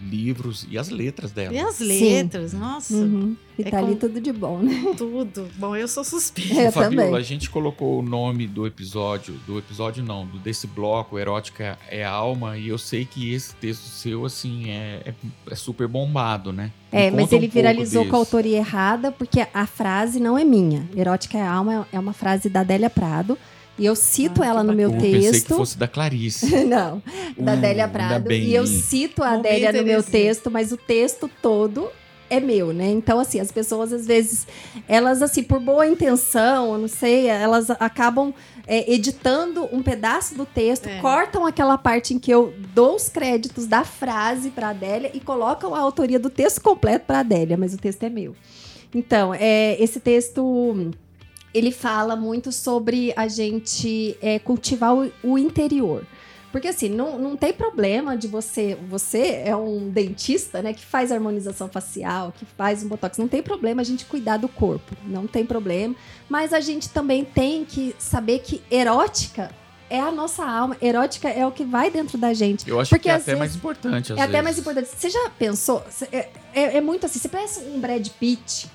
Speaker 1: livros e as letras dela.
Speaker 2: E as
Speaker 3: Sim.
Speaker 2: letras, nossa,
Speaker 3: Uhum. E
Speaker 2: É
Speaker 3: tá ali
Speaker 2: com-
Speaker 3: tudo de bom, né?
Speaker 2: tudo. Bom, eu sou suspeita.
Speaker 3: É, Eu
Speaker 1: Fabiola,
Speaker 3: também.
Speaker 1: a gente colocou o nome do episódio, do episódio não, desse bloco, Erótica é a Alma, e eu sei que esse texto seu, assim, é, é, é super bombado, né? Me
Speaker 3: É, mas
Speaker 1: um
Speaker 3: ele
Speaker 1: pouco
Speaker 3: viralizou com a autoria errada, porque a frase não é minha. Erótica é alma é uma frase da Adélia Prado. E eu cito
Speaker 2: Ah,
Speaker 3: ela no meu
Speaker 1: Eu pensei que
Speaker 3: texto.
Speaker 1: fosse da Clarice.
Speaker 3: Não, da
Speaker 1: Uh,
Speaker 3: Adélia Prado. E eu cito a Adélia no meu texto, mas o texto todo é meu, né? Então, assim, as pessoas às vezes, elas, assim, por boa intenção, eu não sei, elas acabam é, editando um pedaço do texto,
Speaker 2: É.
Speaker 3: cortam aquela parte em que eu dou os créditos da frase para Adélia e colocam a autoria do texto completo para Adélia, mas o texto é meu. Então, é, esse texto ele fala muito sobre a gente é, cultivar o, o interior. Porque assim, não, não tem problema de você. Você é um dentista, né? Que faz harmonização facial, que faz um botox. Não tem problema a gente cuidar do corpo. Não tem problema. Mas a gente também tem que saber que erótica é a nossa alma. Erótica é o que vai dentro da gente.
Speaker 1: Eu acho
Speaker 3: Porque
Speaker 1: que é até
Speaker 3: vezes-
Speaker 1: mais importante,
Speaker 3: É até
Speaker 1: vezes.
Speaker 3: mais importante. Você já pensou? É, é- é muito assim. Você parece um Brad Pitt.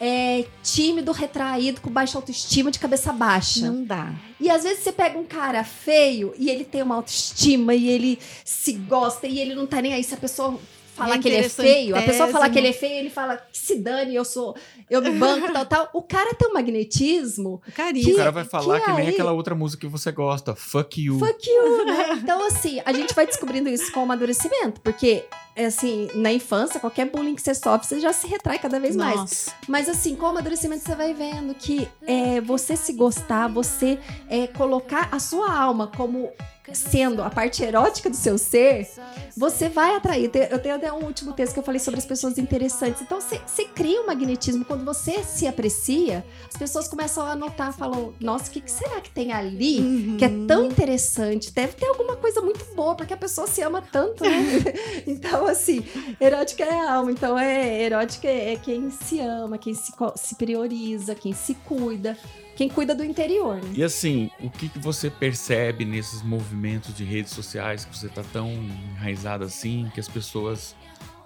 Speaker 3: É tímido, retraído, com baixa autoestima, de cabeça baixa.
Speaker 2: Não dá.
Speaker 3: E às vezes você pega um cara feio e ele tem uma autoestima e ele se gosta e ele não tá nem aí se a pessoa falar
Speaker 2: É
Speaker 3: que ele é feio. A pessoa falar que ele é feio, ele fala que se dane, eu sou, eu me banco, tal, tal. O cara tem um magnetismo.
Speaker 2: Carinho.
Speaker 1: O cara vai falar que,
Speaker 3: que
Speaker 1: nem
Speaker 3: aí-
Speaker 1: aquela outra música que você gosta, Fuck You.
Speaker 3: Fuck you, né? Então, assim, a gente vai descobrindo isso com o amadurecimento. Porque, assim, na infância, qualquer bullying que você sofre, você já se retrai cada vez mais.
Speaker 2: Nossa.
Speaker 3: Mas assim, com o amadurecimento você vai vendo que é, você se gostar, você é, colocar a sua alma como sendo a parte erótica do seu ser, você vai atrair. Eu tenho até um último texto que eu falei sobre as pessoas interessantes. Então você, cria um magnetismo. Quando você se aprecia, as pessoas começam a notar, falam, nossa, o que, que será que tem ali? Que é tão interessante, deve ter alguma coisa muito boa, porque a pessoa se ama tanto, né? então, assim, erótica é a alma. Então, é erótica é quem se ama, quem se, se prioriza, quem se cuida, quem cuida do interior, né?
Speaker 1: E assim, o que, que você percebe nesses movimentos de redes sociais que você tá tão enraizado assim, que as pessoas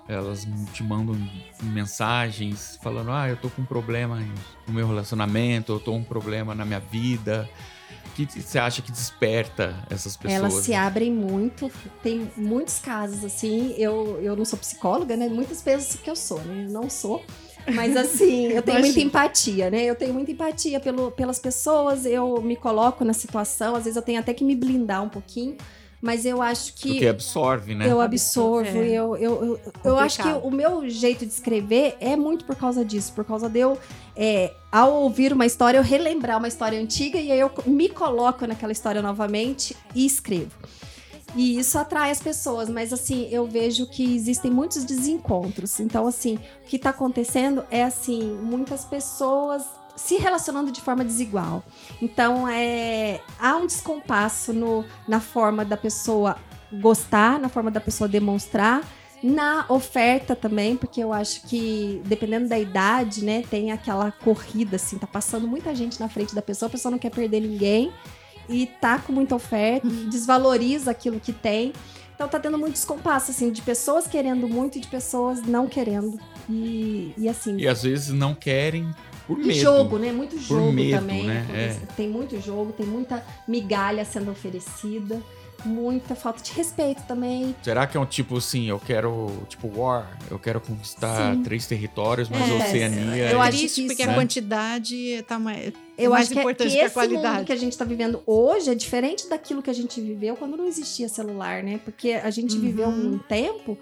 Speaker 1: elas te mandam mensagens falando: "Ah, eu tô com um problema no meu relacionamento, eu tô com um problema na minha vida". Que você acha que desperta essas pessoas?
Speaker 3: Elas se abrem muito, tem muitos casos assim. Eu, eu não sou psicóloga, né? Muitas pensam que eu sou, né? Eu não sou. Mas assim, eu tenho muita empatia, né? Eu tenho muita empatia pelo, pelas pessoas, eu me coloco na situação, às vezes eu tenho até que me blindar um pouquinho, mas eu acho que.
Speaker 1: Porque absorve, né?
Speaker 3: Eu absorvo,
Speaker 2: É.
Speaker 3: eu, eu, eu, eu acho que o meu jeito de escrever é muito por causa disso, por causa de eu, é, ao ouvir uma história, eu relembrar uma história antiga e aí eu me coloco naquela história novamente e escrevo. E isso atrai as pessoas, mas assim, eu vejo que existem muitos desencontros. Então, assim, o que tá acontecendo é assim, muitas pessoas se relacionando de forma desigual. Então, é, há um descompasso no, na forma da pessoa gostar, na forma da pessoa demonstrar, na oferta também, porque eu acho que dependendo da idade, né, tem aquela corrida assim, tá passando muita gente na frente da pessoa, a pessoa não quer perder ninguém e tá com muita oferta, desvaloriza aquilo que tem. Então tá tendo muito descompasso, assim, de pessoas querendo muito e de pessoas não querendo. E, e assim.
Speaker 1: E às vezes não querem por
Speaker 3: E
Speaker 1: medo.
Speaker 3: jogo, né? Muito jogo
Speaker 1: medo,
Speaker 3: também.
Speaker 1: né? É.
Speaker 3: Tem muito jogo, tem muita migalha sendo oferecida, muita falta de respeito também.
Speaker 1: Será que é um tipo assim, eu quero, tipo, war, eu quero conquistar
Speaker 3: Sim.
Speaker 1: três territórios, mas
Speaker 3: É,
Speaker 1: Oceania...
Speaker 2: Eu
Speaker 3: é
Speaker 2: acho
Speaker 3: difícil,
Speaker 2: porque
Speaker 1: né?
Speaker 2: a quantidade tá mais,
Speaker 3: Eu
Speaker 2: mais
Speaker 3: acho que,
Speaker 2: importante
Speaker 3: que
Speaker 2: que, a
Speaker 3: esse mundo
Speaker 2: qualidade.
Speaker 3: que a gente tá vivendo hoje é diferente daquilo que a gente viveu quando não existia celular, né? Porque a gente
Speaker 2: Uhum.
Speaker 3: viveu um tempo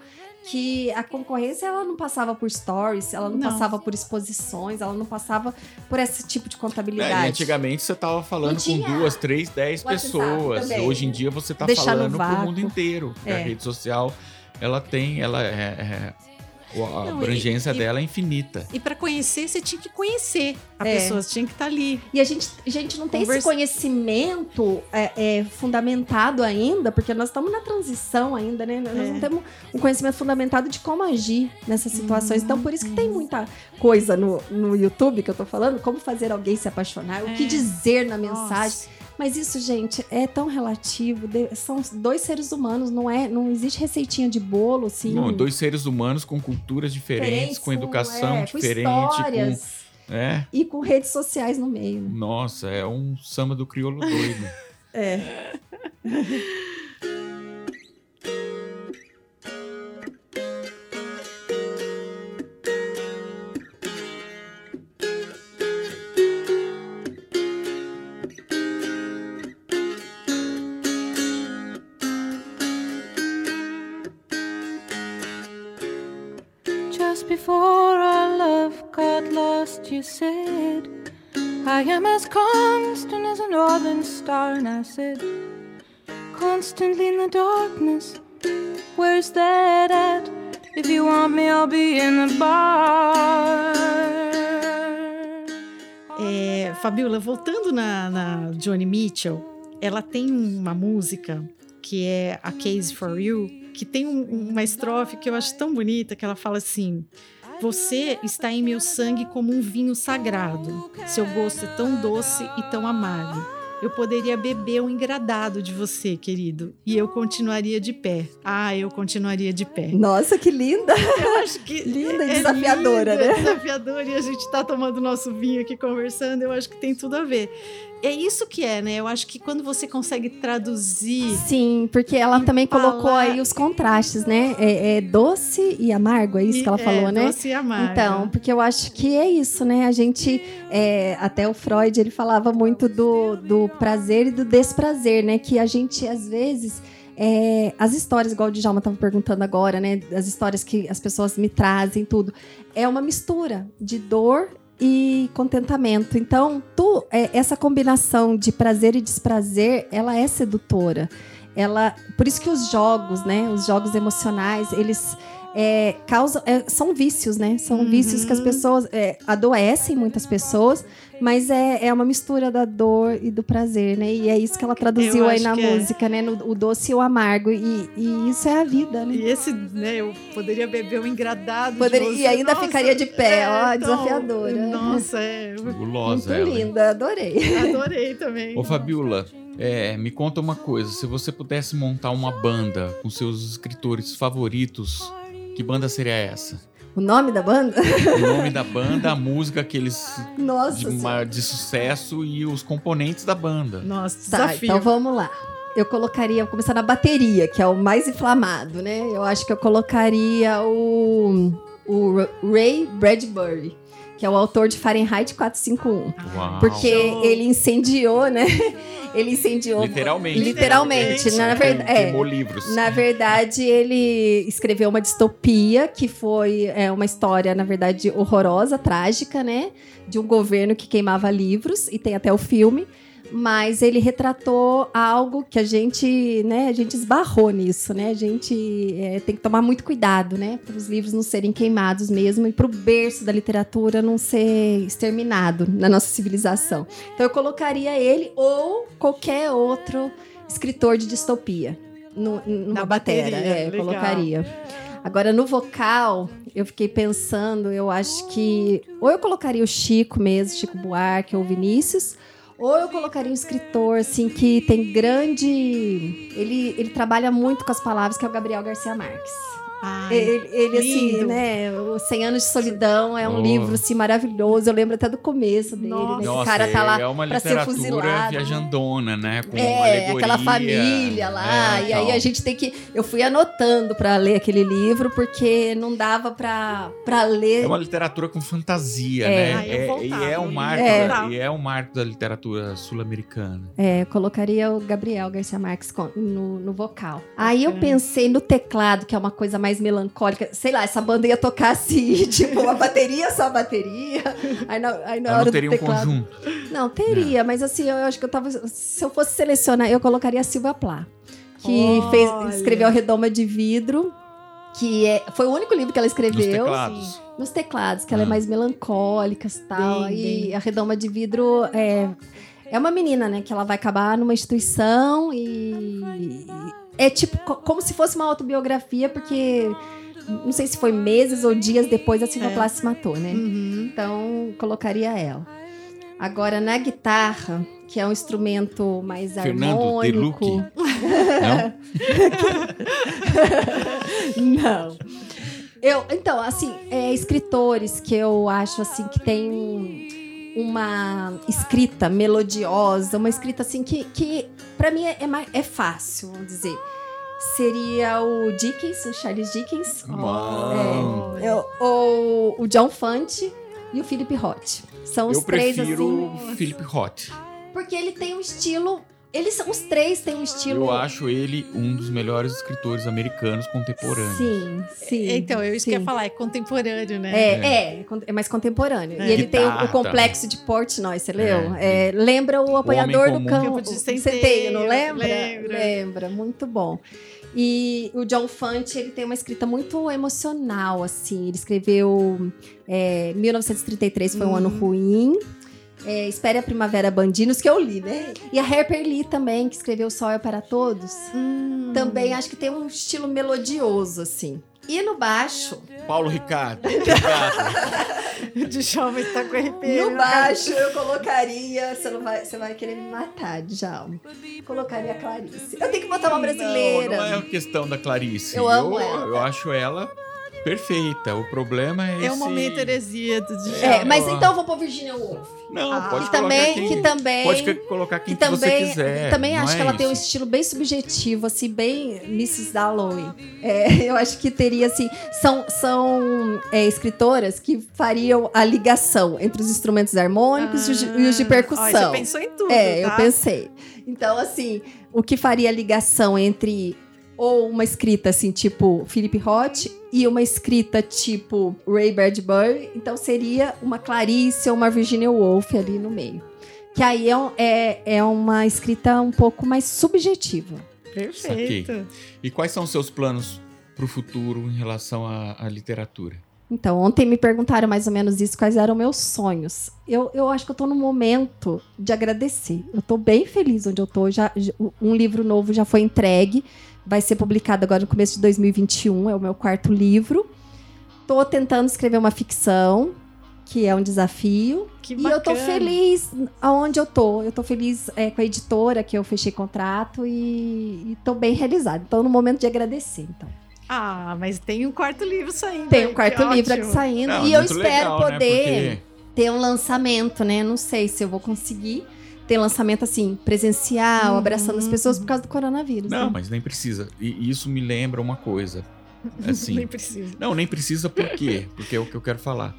Speaker 3: que a concorrência ela não passava por stories, ela não,
Speaker 2: Não.
Speaker 3: passava por exposições, ela não passava por esse tipo de
Speaker 1: É,
Speaker 3: contabilidade.
Speaker 1: e antigamente você tava falando com duas, três, dez
Speaker 3: WhatsApp
Speaker 1: pessoas.
Speaker 3: também.
Speaker 1: Hoje em dia você tá
Speaker 3: Deixar no
Speaker 1: falando pro
Speaker 3: vácuo.
Speaker 1: mundo inteiro. A
Speaker 3: É.
Speaker 1: rede social, ela tem, ela é, é- a
Speaker 2: Não,
Speaker 1: abrangência
Speaker 2: e- e-
Speaker 1: dela é infinita.
Speaker 2: E pra conhecer, você tinha que conhecer a
Speaker 3: É.
Speaker 2: pessoa, você tinha que estar ali.
Speaker 3: E a gente, a gente não tem esse conhecimento é, é, fundamentado ainda, porque nós estamos na transição ainda, né? Nós
Speaker 2: É.
Speaker 3: não temos um conhecimento fundamentado de como agir nessas situações. Então, por isso que
Speaker 2: Uhum.
Speaker 3: tem muita coisa no, no YouTube que eu tô falando, como fazer alguém se apaixonar, o que
Speaker 2: É.
Speaker 3: dizer na mensagem. Mas isso, gente, é tão relativo. de- são dois seres humanos, não é? Não existe receitinha de bolo, assim.
Speaker 1: Não, dois seres humanos com culturas diferentes, com educação
Speaker 3: é,
Speaker 1: diferente,
Speaker 3: com
Speaker 1: com,
Speaker 3: histórias
Speaker 1: é,
Speaker 3: e com redes sociais no meio.
Speaker 1: nossa, é um samba do crioulo doido.
Speaker 3: É.
Speaker 5: you said, I am as constant as a northern star. And I said, Constantly in the darkness, where's that at? If you want me, I'll be in the bar.
Speaker 2: É, Fabiola, voltando na, na Johnny Mitchell, ela tem uma música que é A Case for You, que tem um- uma estrofe que eu acho tão bonita que ela fala assim: Você está em meu sangue como um vinho sagrado. Seu gosto é tão doce e tão amargo. Eu poderia beber um engradado de você, querido, e eu continuaria de pé. Ah, eu continuaria de pé.
Speaker 3: Nossa, que linda!
Speaker 2: Eu acho que
Speaker 3: Linda e
Speaker 2: é
Speaker 3: desafiadora,
Speaker 2: lindo, é
Speaker 3: né?
Speaker 2: desafiadora e a gente tá tomando nosso vinho aqui conversando, eu acho que tem tudo a ver. É isso que é, né? Eu acho que quando você consegue traduzir
Speaker 3: Sim, porque ela também
Speaker 2: falar-
Speaker 3: colocou aí os contrastes, né? É, é doce e amargo, é isso que ela
Speaker 2: é,
Speaker 3: falou, né?
Speaker 2: doce e amargo.
Speaker 3: Então, porque eu acho que é isso, né? A gente, é, até o Freud, ele falava muito do, do prazer e do desprazer, né? Que a gente, às vezes, é, as histórias, igual o Djalma estava perguntando agora, né? As histórias que as pessoas me trazem, tudo. É uma mistura de dor e contentamento. Então, tu, é, essa combinação de prazer e desprazer, ela é sedutora. Ela, por isso que os jogos, né? Os jogos emocionais, eles é, causam, é, são vícios, né? São
Speaker 2: Uhum.
Speaker 3: vícios que as pessoas é, adoecem muitas pessoas, mas é, é uma mistura da dor e do prazer, né? E é isso que ela traduziu aí na
Speaker 2: é.
Speaker 3: música, né? No, o doce e o amargo. E, e isso é a vida, né?
Speaker 2: E esse, né, eu poderia beber um engradado. de
Speaker 3: Poderia-
Speaker 2: você.
Speaker 3: e ainda ficaria de pé, ó,
Speaker 2: então,
Speaker 3: desafiadora.
Speaker 2: Nossa, é.
Speaker 1: Gulosa
Speaker 3: Muito
Speaker 1: ela. hein?
Speaker 3: linda, adorei.
Speaker 2: Adorei também.
Speaker 1: Ô Fabiola, é, me conta uma coisa. Se você pudesse montar uma banda com seus escritores favoritos, que banda seria essa?
Speaker 3: O nome da banda?
Speaker 1: O nome da banda, a música que eles
Speaker 3: Nossa
Speaker 1: de, de sucesso e os componentes da banda.
Speaker 2: Nossa,
Speaker 3: Tá,
Speaker 2: desafio.
Speaker 3: então vamos lá. Eu colocaria, vou começar na bateria, que é o mais inflamado, né? Eu acho que eu colocaria o, o Ray Bradbury, que é o autor de Fahrenheit 451.
Speaker 1: Uau.
Speaker 3: Porque
Speaker 2: Show.
Speaker 3: ele incendiou, né? Ele incendiou.
Speaker 1: Literalmente.
Speaker 3: Literalmente, na verdade. É,
Speaker 1: Queimou livros.
Speaker 3: na verdade, ele escreveu uma distopia, que foi é, uma história, na verdade, horrorosa, trágica, né? De um governo que queimava livros, e tem até o filme. Mas ele retratou algo que a gente, né, a gente esbarrou nisso, né? A gente é, tem que tomar muito cuidado, né? Para os livros não serem queimados mesmo e para o berço da literatura não ser exterminado na nossa civilização. Então eu colocaria ele ou qualquer outro escritor de distopia no, numa
Speaker 2: Na
Speaker 3: batera,
Speaker 2: bateria,
Speaker 3: é, eu
Speaker 2: legal.
Speaker 3: colocaria. Agora, no vocal, eu fiquei pensando, eu acho que. Ou eu colocaria o Chico mesmo, Chico Buarque ou Vinícius, Ou eu colocaria um escritor, assim, que tem grande. Ele, ele trabalha muito com as palavras, que é o Gabriel Garcia Marques.
Speaker 2: Ai,
Speaker 3: Ele, ele, assim, né? O 100 Anos de Solidão é um
Speaker 1: Oh.
Speaker 3: livro, assim, maravilhoso. Eu lembro até do começo dele,
Speaker 2: Nossa.
Speaker 3: né?
Speaker 1: Nossa,
Speaker 3: o cara tá lá
Speaker 1: é uma
Speaker 3: pra ser
Speaker 1: literatura
Speaker 3: fuzilado.
Speaker 1: viajandona, né? Com
Speaker 3: É,
Speaker 1: alegoria,
Speaker 3: aquela família lá.
Speaker 1: é,
Speaker 3: e aí
Speaker 1: tal.
Speaker 3: a gente tem que. Eu fui anotando pra ler aquele livro, porque não dava pra, pra ler.
Speaker 1: É uma literatura com fantasia,
Speaker 3: É.
Speaker 1: né?
Speaker 2: Ah,
Speaker 1: É-
Speaker 2: voltava,
Speaker 1: e é um marco,
Speaker 2: voltar.
Speaker 1: e é um marco da literatura sul-americana.
Speaker 3: É, eu colocaria o Gabriel Garcia Marques no, no vocal. Aí eu pensei no teclado, que é uma coisa mais melancólica. Sei lá, essa banda ia tocar assim, tipo, a bateria, só a bateria. Aí na, aí na hora
Speaker 1: não teria
Speaker 3: do
Speaker 1: um
Speaker 3: teclado.
Speaker 1: conjunto.
Speaker 3: Não, teria, mas assim, eu acho que eu tava. Se eu fosse selecionar, eu colocaria a Silvia Plá, que
Speaker 2: Olha.
Speaker 3: fez, escreveu Redoma de Vidro, que é, foi o único livro que ela
Speaker 1: Nos
Speaker 3: escreveu.
Speaker 1: teclados.
Speaker 3: Nos teclados, que ela é
Speaker 1: Ah.
Speaker 3: mais melancólica e tal.
Speaker 2: Bem,
Speaker 3: e
Speaker 2: bem.
Speaker 3: a Redoma de Vidro é, é uma menina, né? Que ela vai acabar numa instituição e. É tipo co- como se fosse uma autobiografia, porque não sei se foi meses ou dias depois a Silvia
Speaker 2: É.
Speaker 3: Plath se matou, né?
Speaker 2: Uhum.
Speaker 3: Então, colocaria ela. Agora, na guitarra, que é um instrumento mais
Speaker 1: Fernando
Speaker 3: harmônico.
Speaker 1: Não?
Speaker 3: Não. Eu, então, assim, é, escritores que eu acho assim que tem um- uma escrita melodiosa, uma escrita assim que, que para mim é, é, é fácil, vamos dizer. Seria o Dickens, o Charles Dickens, é, eu- ou o John Fante e o Philip Roth. São os
Speaker 1: Eu
Speaker 3: três
Speaker 1: prefiro
Speaker 3: assim,
Speaker 1: Philip Roth.
Speaker 3: porque ele tem um estilo, eles são os três têm um estilo
Speaker 1: Eu acho ele um dos melhores escritores americanos contemporâneos.
Speaker 3: Sim, sim.
Speaker 2: Então, eu isso que eu ia falar, é contemporâneo, né?
Speaker 3: É, é, é mais contemporâneo.
Speaker 2: É.
Speaker 3: E ele tem o, o complexo de Portnoy, você leu?
Speaker 1: É.
Speaker 3: É, lembra o apanhador do.
Speaker 2: Campo de Centeio,
Speaker 3: não lembra?
Speaker 2: lembra.
Speaker 3: Lembra, muito bom. E o John Fante, ele tem uma escrita muito emocional, assim. Ele escreveu... É, 1933 foi um ano ruim. É, Espere a Primavera Bandinos, que eu li, né? E a Harper Lee também, que escreveu Sol é para Todos.
Speaker 2: Hum.
Speaker 3: Também acho que tem um estilo melodioso, assim. E no baixo,
Speaker 1: Paulo Ricardo.
Speaker 2: De jovem tá com arrepio.
Speaker 3: No baixo eu colocaria. Você, não vai, você vai querer me matar, Djalma. Colocaria a Clarice. Eu tenho que botar uma brasileira.
Speaker 1: Não, não é a questão da Clarice.
Speaker 3: Eu amo
Speaker 1: eu,
Speaker 3: ela.
Speaker 1: eu acho ela perfeita. O problema é
Speaker 2: É
Speaker 1: esse...
Speaker 2: o momento heresia do
Speaker 3: É,
Speaker 2: Djalma.
Speaker 3: mas
Speaker 1: ó.
Speaker 3: então eu vou pôr Virginia Woolf.
Speaker 1: Não,
Speaker 2: Ah.
Speaker 1: pode
Speaker 3: Que
Speaker 1: colocar
Speaker 3: também,
Speaker 1: quem,
Speaker 3: que também.
Speaker 1: Pode colocar quem
Speaker 3: que
Speaker 1: que você
Speaker 3: também,
Speaker 1: quiser.
Speaker 3: também acho
Speaker 1: é
Speaker 3: que ela tem um
Speaker 1: isso.
Speaker 3: estilo bem subjetivo, assim, bem Mrs. Dalloway. É, eu acho que teria, assim, são, são é, escritoras que fariam a ligação entre os instrumentos harmônicos e os de- e os de
Speaker 2: Ah,
Speaker 3: percussão.
Speaker 2: ó, você pensou em tudo,
Speaker 3: É, eu
Speaker 2: tá?
Speaker 3: pensei. Então, assim, o que faria a ligação entre ou uma escrita assim, tipo Philip Roth, e uma escrita tipo Ray Bradbury, então seria uma Clarice ou uma Virginia Woolf ali no meio. Que aí é, é, é uma escrita um pouco mais subjetiva.
Speaker 2: Perfeito.
Speaker 1: E quais são os seus planos pro futuro em relação à, à literatura?
Speaker 3: Então, ontem me perguntaram mais ou menos isso, quais eram meus sonhos. Eu, eu acho que eu tô no momento de agradecer. Eu tô bem feliz onde eu tô. Já, já- um livro novo já foi entregue. Vai ser publicado agora no começo de 2021. É o meu quarto livro. Tô tentando escrever uma ficção, que é um desafio.
Speaker 2: Que
Speaker 3: E eu tô feliz aonde eu tô. Eu tô feliz é, com a editora, que eu fechei contrato. E, e tô bem realizada. Então, no momento de agradecer, então.
Speaker 2: Ah, mas tem um quarto livro saindo.
Speaker 3: Tem um quarto
Speaker 2: que
Speaker 3: livro aqui saindo.
Speaker 1: Não,
Speaker 3: e eu espero
Speaker 1: legal, né?
Speaker 3: poder
Speaker 1: Porque-
Speaker 3: ter um lançamento, né? Não sei se eu vou conseguir ter lançamento assim, presencial,
Speaker 2: Uhum.
Speaker 3: abraçando as pessoas por causa do coronavírus.
Speaker 1: Não,
Speaker 3: né?
Speaker 1: mas nem precisa. E isso me lembra uma coisa. Assim,
Speaker 2: Nem precisa.
Speaker 1: Não, nem precisa por quê? Porque é o que eu quero falar.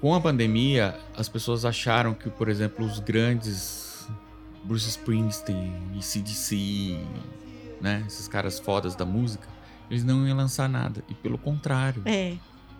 Speaker 1: Com a pandemia, as pessoas acharam que, por exemplo, os grandes Bruce Springsteen e CDC, né, esses caras fodas da música, eles não iam lançar nada. E pelo contrário,
Speaker 2: É.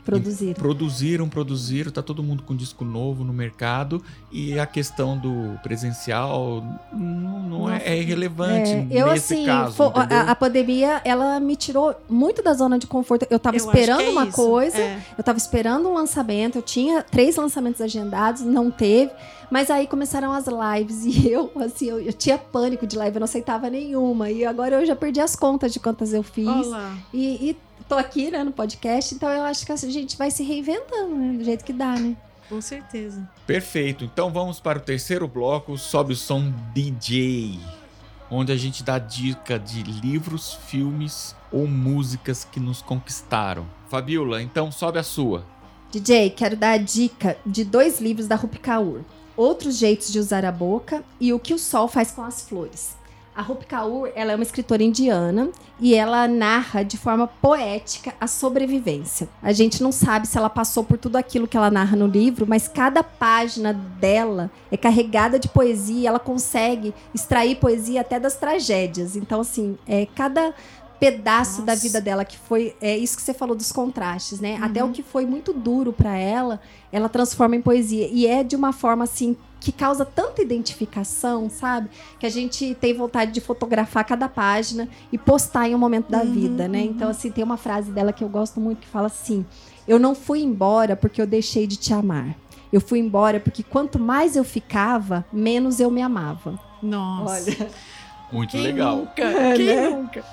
Speaker 3: Produzir.
Speaker 1: produziram, produziram, tá todo mundo com disco novo no mercado e a questão do presencial não, não é, é irrelevante
Speaker 3: É, eu
Speaker 1: nesse
Speaker 3: assim,
Speaker 1: caso,
Speaker 3: fo-
Speaker 1: entendeu?
Speaker 3: a, a pandemia, ela me tirou muito da zona de conforto. Eu tava
Speaker 2: Eu
Speaker 3: esperando
Speaker 2: é
Speaker 3: uma
Speaker 2: isso.
Speaker 3: coisa,
Speaker 2: É.
Speaker 3: eu tava esperando um lançamento, eu tinha três lançamentos agendados, não teve. Mas aí começaram as lives e eu, assim, eu, eu tinha pânico de live, eu não aceitava nenhuma. E agora eu já perdi as contas de quantas eu fiz.
Speaker 2: Olá.
Speaker 3: E, e tô aqui, né, no podcast, então eu acho que a gente vai se reinventando, né? Do jeito que dá, né?
Speaker 2: Com certeza.
Speaker 1: Perfeito. Então vamos para o terceiro bloco, sobe o som DJ, onde a gente dá dica de livros, filmes ou músicas que nos conquistaram. Fabiola, então sobe a sua.
Speaker 3: DJ, quero dar a dica de dois livros da Rupi Kaur. Outros Jeitos de Usar a Boca e O que o Sol Faz com as Flores. A Rupi Kaur, ela é uma escritora indiana e ela narra de forma poética a sobrevivência. A gente não sabe se ela passou por tudo aquilo que ela narra no livro, mas cada página dela é carregada de poesia, ela consegue extrair poesia até das tragédias. Então, assim, é cada pedaço da
Speaker 2: Nossa.
Speaker 3: vida dela que foi é isso que você falou dos contrastes, né? Até o que foi muito duro pra ela, ela transforma em poesia e é de uma forma assim que causa tanta identificação, sabe? Que a gente tem vontade de fotografar cada página e postar em um momento da vida, né? Então assim, tem uma frase dela que eu gosto muito que fala assim: "Eu não fui embora porque eu deixei de te amar. Eu fui embora porque quanto mais eu ficava, menos eu me amava."
Speaker 2: Nossa.
Speaker 1: Muito
Speaker 2: Quem
Speaker 1: legal.
Speaker 2: nunca?
Speaker 3: É,
Speaker 2: Quem
Speaker 3: né?
Speaker 2: nunca?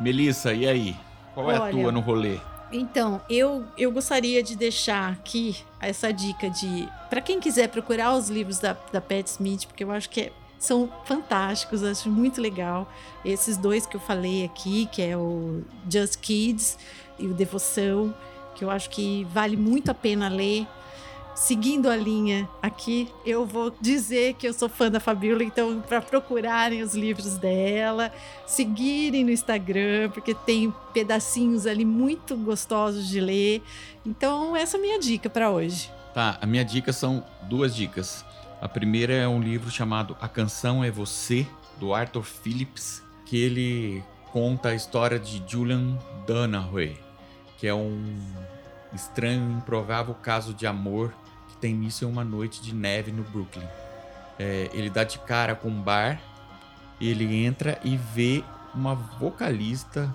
Speaker 1: Melissa, e aí? Qual é a
Speaker 2: Olha,
Speaker 1: tua no rolê?
Speaker 2: Então, eu, eu gostaria de deixar aqui essa dica de. para quem quiser procurar os livros da, da Pat Smith, porque eu acho que é- são fantásticos, acho muito legal. Esses dois que eu falei aqui, que é o Just Kids e o Devoção, que eu acho que vale muito a pena ler. Seguindo a linha aqui, eu vou dizer que eu sou fã da Fabiola, então, para procurarem os livros dela, seguirem no Instagram, porque tem pedacinhos ali muito gostosos de ler. Então, essa é a minha dica para hoje.
Speaker 1: Tá, a minha dica são duas dicas. A primeira é um livro chamado A Canção é Você, do Arthur Phillips, que ele conta a história de Julian Dunaway, que é um estranho e improvável caso de amor tem início em uma noite de neve no Brooklyn. É, ele dá de cara com um bar, ele entra e vê uma vocalista,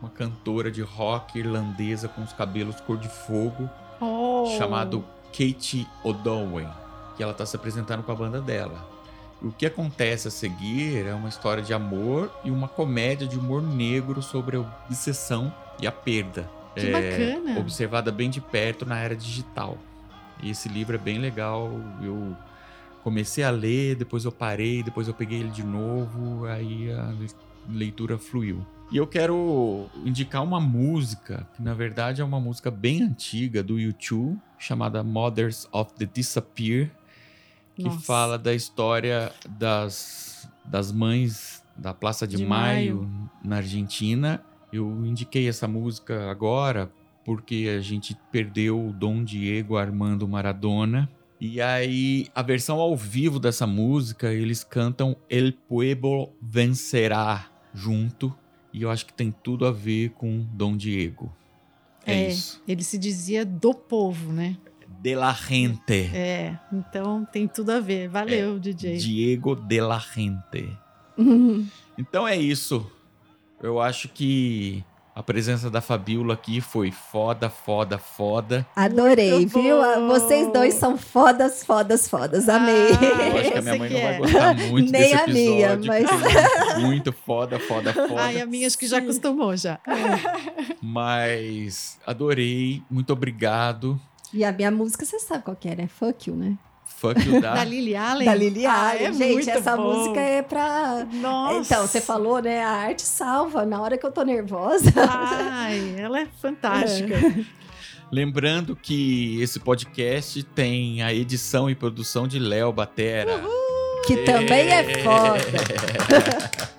Speaker 1: uma cantora de rock irlandesa com os cabelos cor de fogo, chamado Kate O'Donnell, que ela está se apresentando com a banda dela. O que acontece a seguir é uma história de amor e uma comédia de humor negro sobre a obsessão e a perda.
Speaker 2: Que
Speaker 1: É,
Speaker 2: bacana.
Speaker 1: Observada bem de perto na era digital. E esse livro é bem legal. Eu comecei a ler, depois eu parei, depois eu peguei ele de novo, aí a le- leitura fluiu. E eu quero indicar uma música, que na verdade é uma música bem antiga do YouTube, chamada Mothers of the Disappear, que
Speaker 2: Nossa.
Speaker 1: fala da história das, das mães da Praça de,
Speaker 2: De
Speaker 1: Maio, na Argentina. Eu indiquei essa música agora porque a gente perdeu o Dom Diego Armando Maradona. E aí, a versão ao vivo dessa música, eles cantam El Pueblo Vencerá junto. E eu acho que tem tudo a ver com Dom Diego. É,
Speaker 2: É.
Speaker 1: isso.
Speaker 2: Ele se dizia do povo, né?
Speaker 1: De la gente.
Speaker 2: É, então tem tudo a ver. Valeu, DJ.
Speaker 1: Diego de la gente. Então é isso. Eu acho que a presença da Fabiola aqui foi foda, foda, foda.
Speaker 3: Adorei,
Speaker 2: Muito
Speaker 3: viu?
Speaker 2: bom.
Speaker 3: Vocês dois são fodas, fodas, fodas. Amei.
Speaker 2: Ah,
Speaker 1: Eu acho que a minha mãe não vai
Speaker 2: é.
Speaker 1: gostar muito
Speaker 3: Nem
Speaker 1: desse
Speaker 3: a minha,
Speaker 1: episódio.
Speaker 3: mas-
Speaker 1: é muito foda, foda, foda.
Speaker 2: Ai, a minha acho que já acostumou já.
Speaker 1: Mas adorei, muito obrigado.
Speaker 3: E a minha música, você sabe qual que é, né? Fuck you, né?
Speaker 1: Fuck you,
Speaker 2: Da
Speaker 1: da.
Speaker 2: Lily Allen?
Speaker 3: Da Lily
Speaker 2: Ah,
Speaker 3: Allen.
Speaker 2: é
Speaker 3: Gente,
Speaker 2: muito
Speaker 3: essa
Speaker 2: bom.
Speaker 3: música é pra...
Speaker 2: Nossa.
Speaker 3: Então, você falou, né? A arte salva. Na hora que eu tô nervosa.
Speaker 2: Ai, ela é fantástica.
Speaker 1: Lembrando que esse podcast tem a edição e produção de Léo Batera.
Speaker 3: Que também é foda.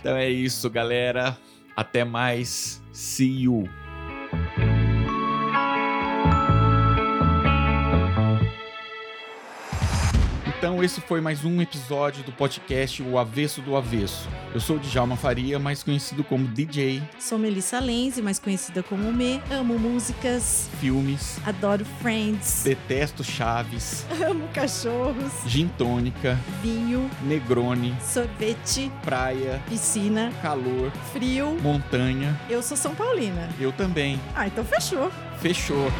Speaker 1: Então é isso, galera. Até mais. See you. Então esse foi mais um episódio do podcast O Avesso do Avesso. Eu sou o Djalma Faria, mais conhecido como DJ,
Speaker 2: Sou Melissa Lenze, mais conhecida como Me. Amo músicas,
Speaker 1: filmes,
Speaker 2: adoro Friends,
Speaker 1: detesto Chaves,
Speaker 2: amo cachorros,
Speaker 1: gin tônica,
Speaker 2: vinho,
Speaker 1: Negroni,
Speaker 2: sorvete,
Speaker 1: praia,
Speaker 2: piscina,
Speaker 1: calor,
Speaker 2: frio.
Speaker 1: montanha.
Speaker 2: Eu sou São Paulina.
Speaker 1: Eu também.
Speaker 2: Ah, então fechou.
Speaker 1: Fechou.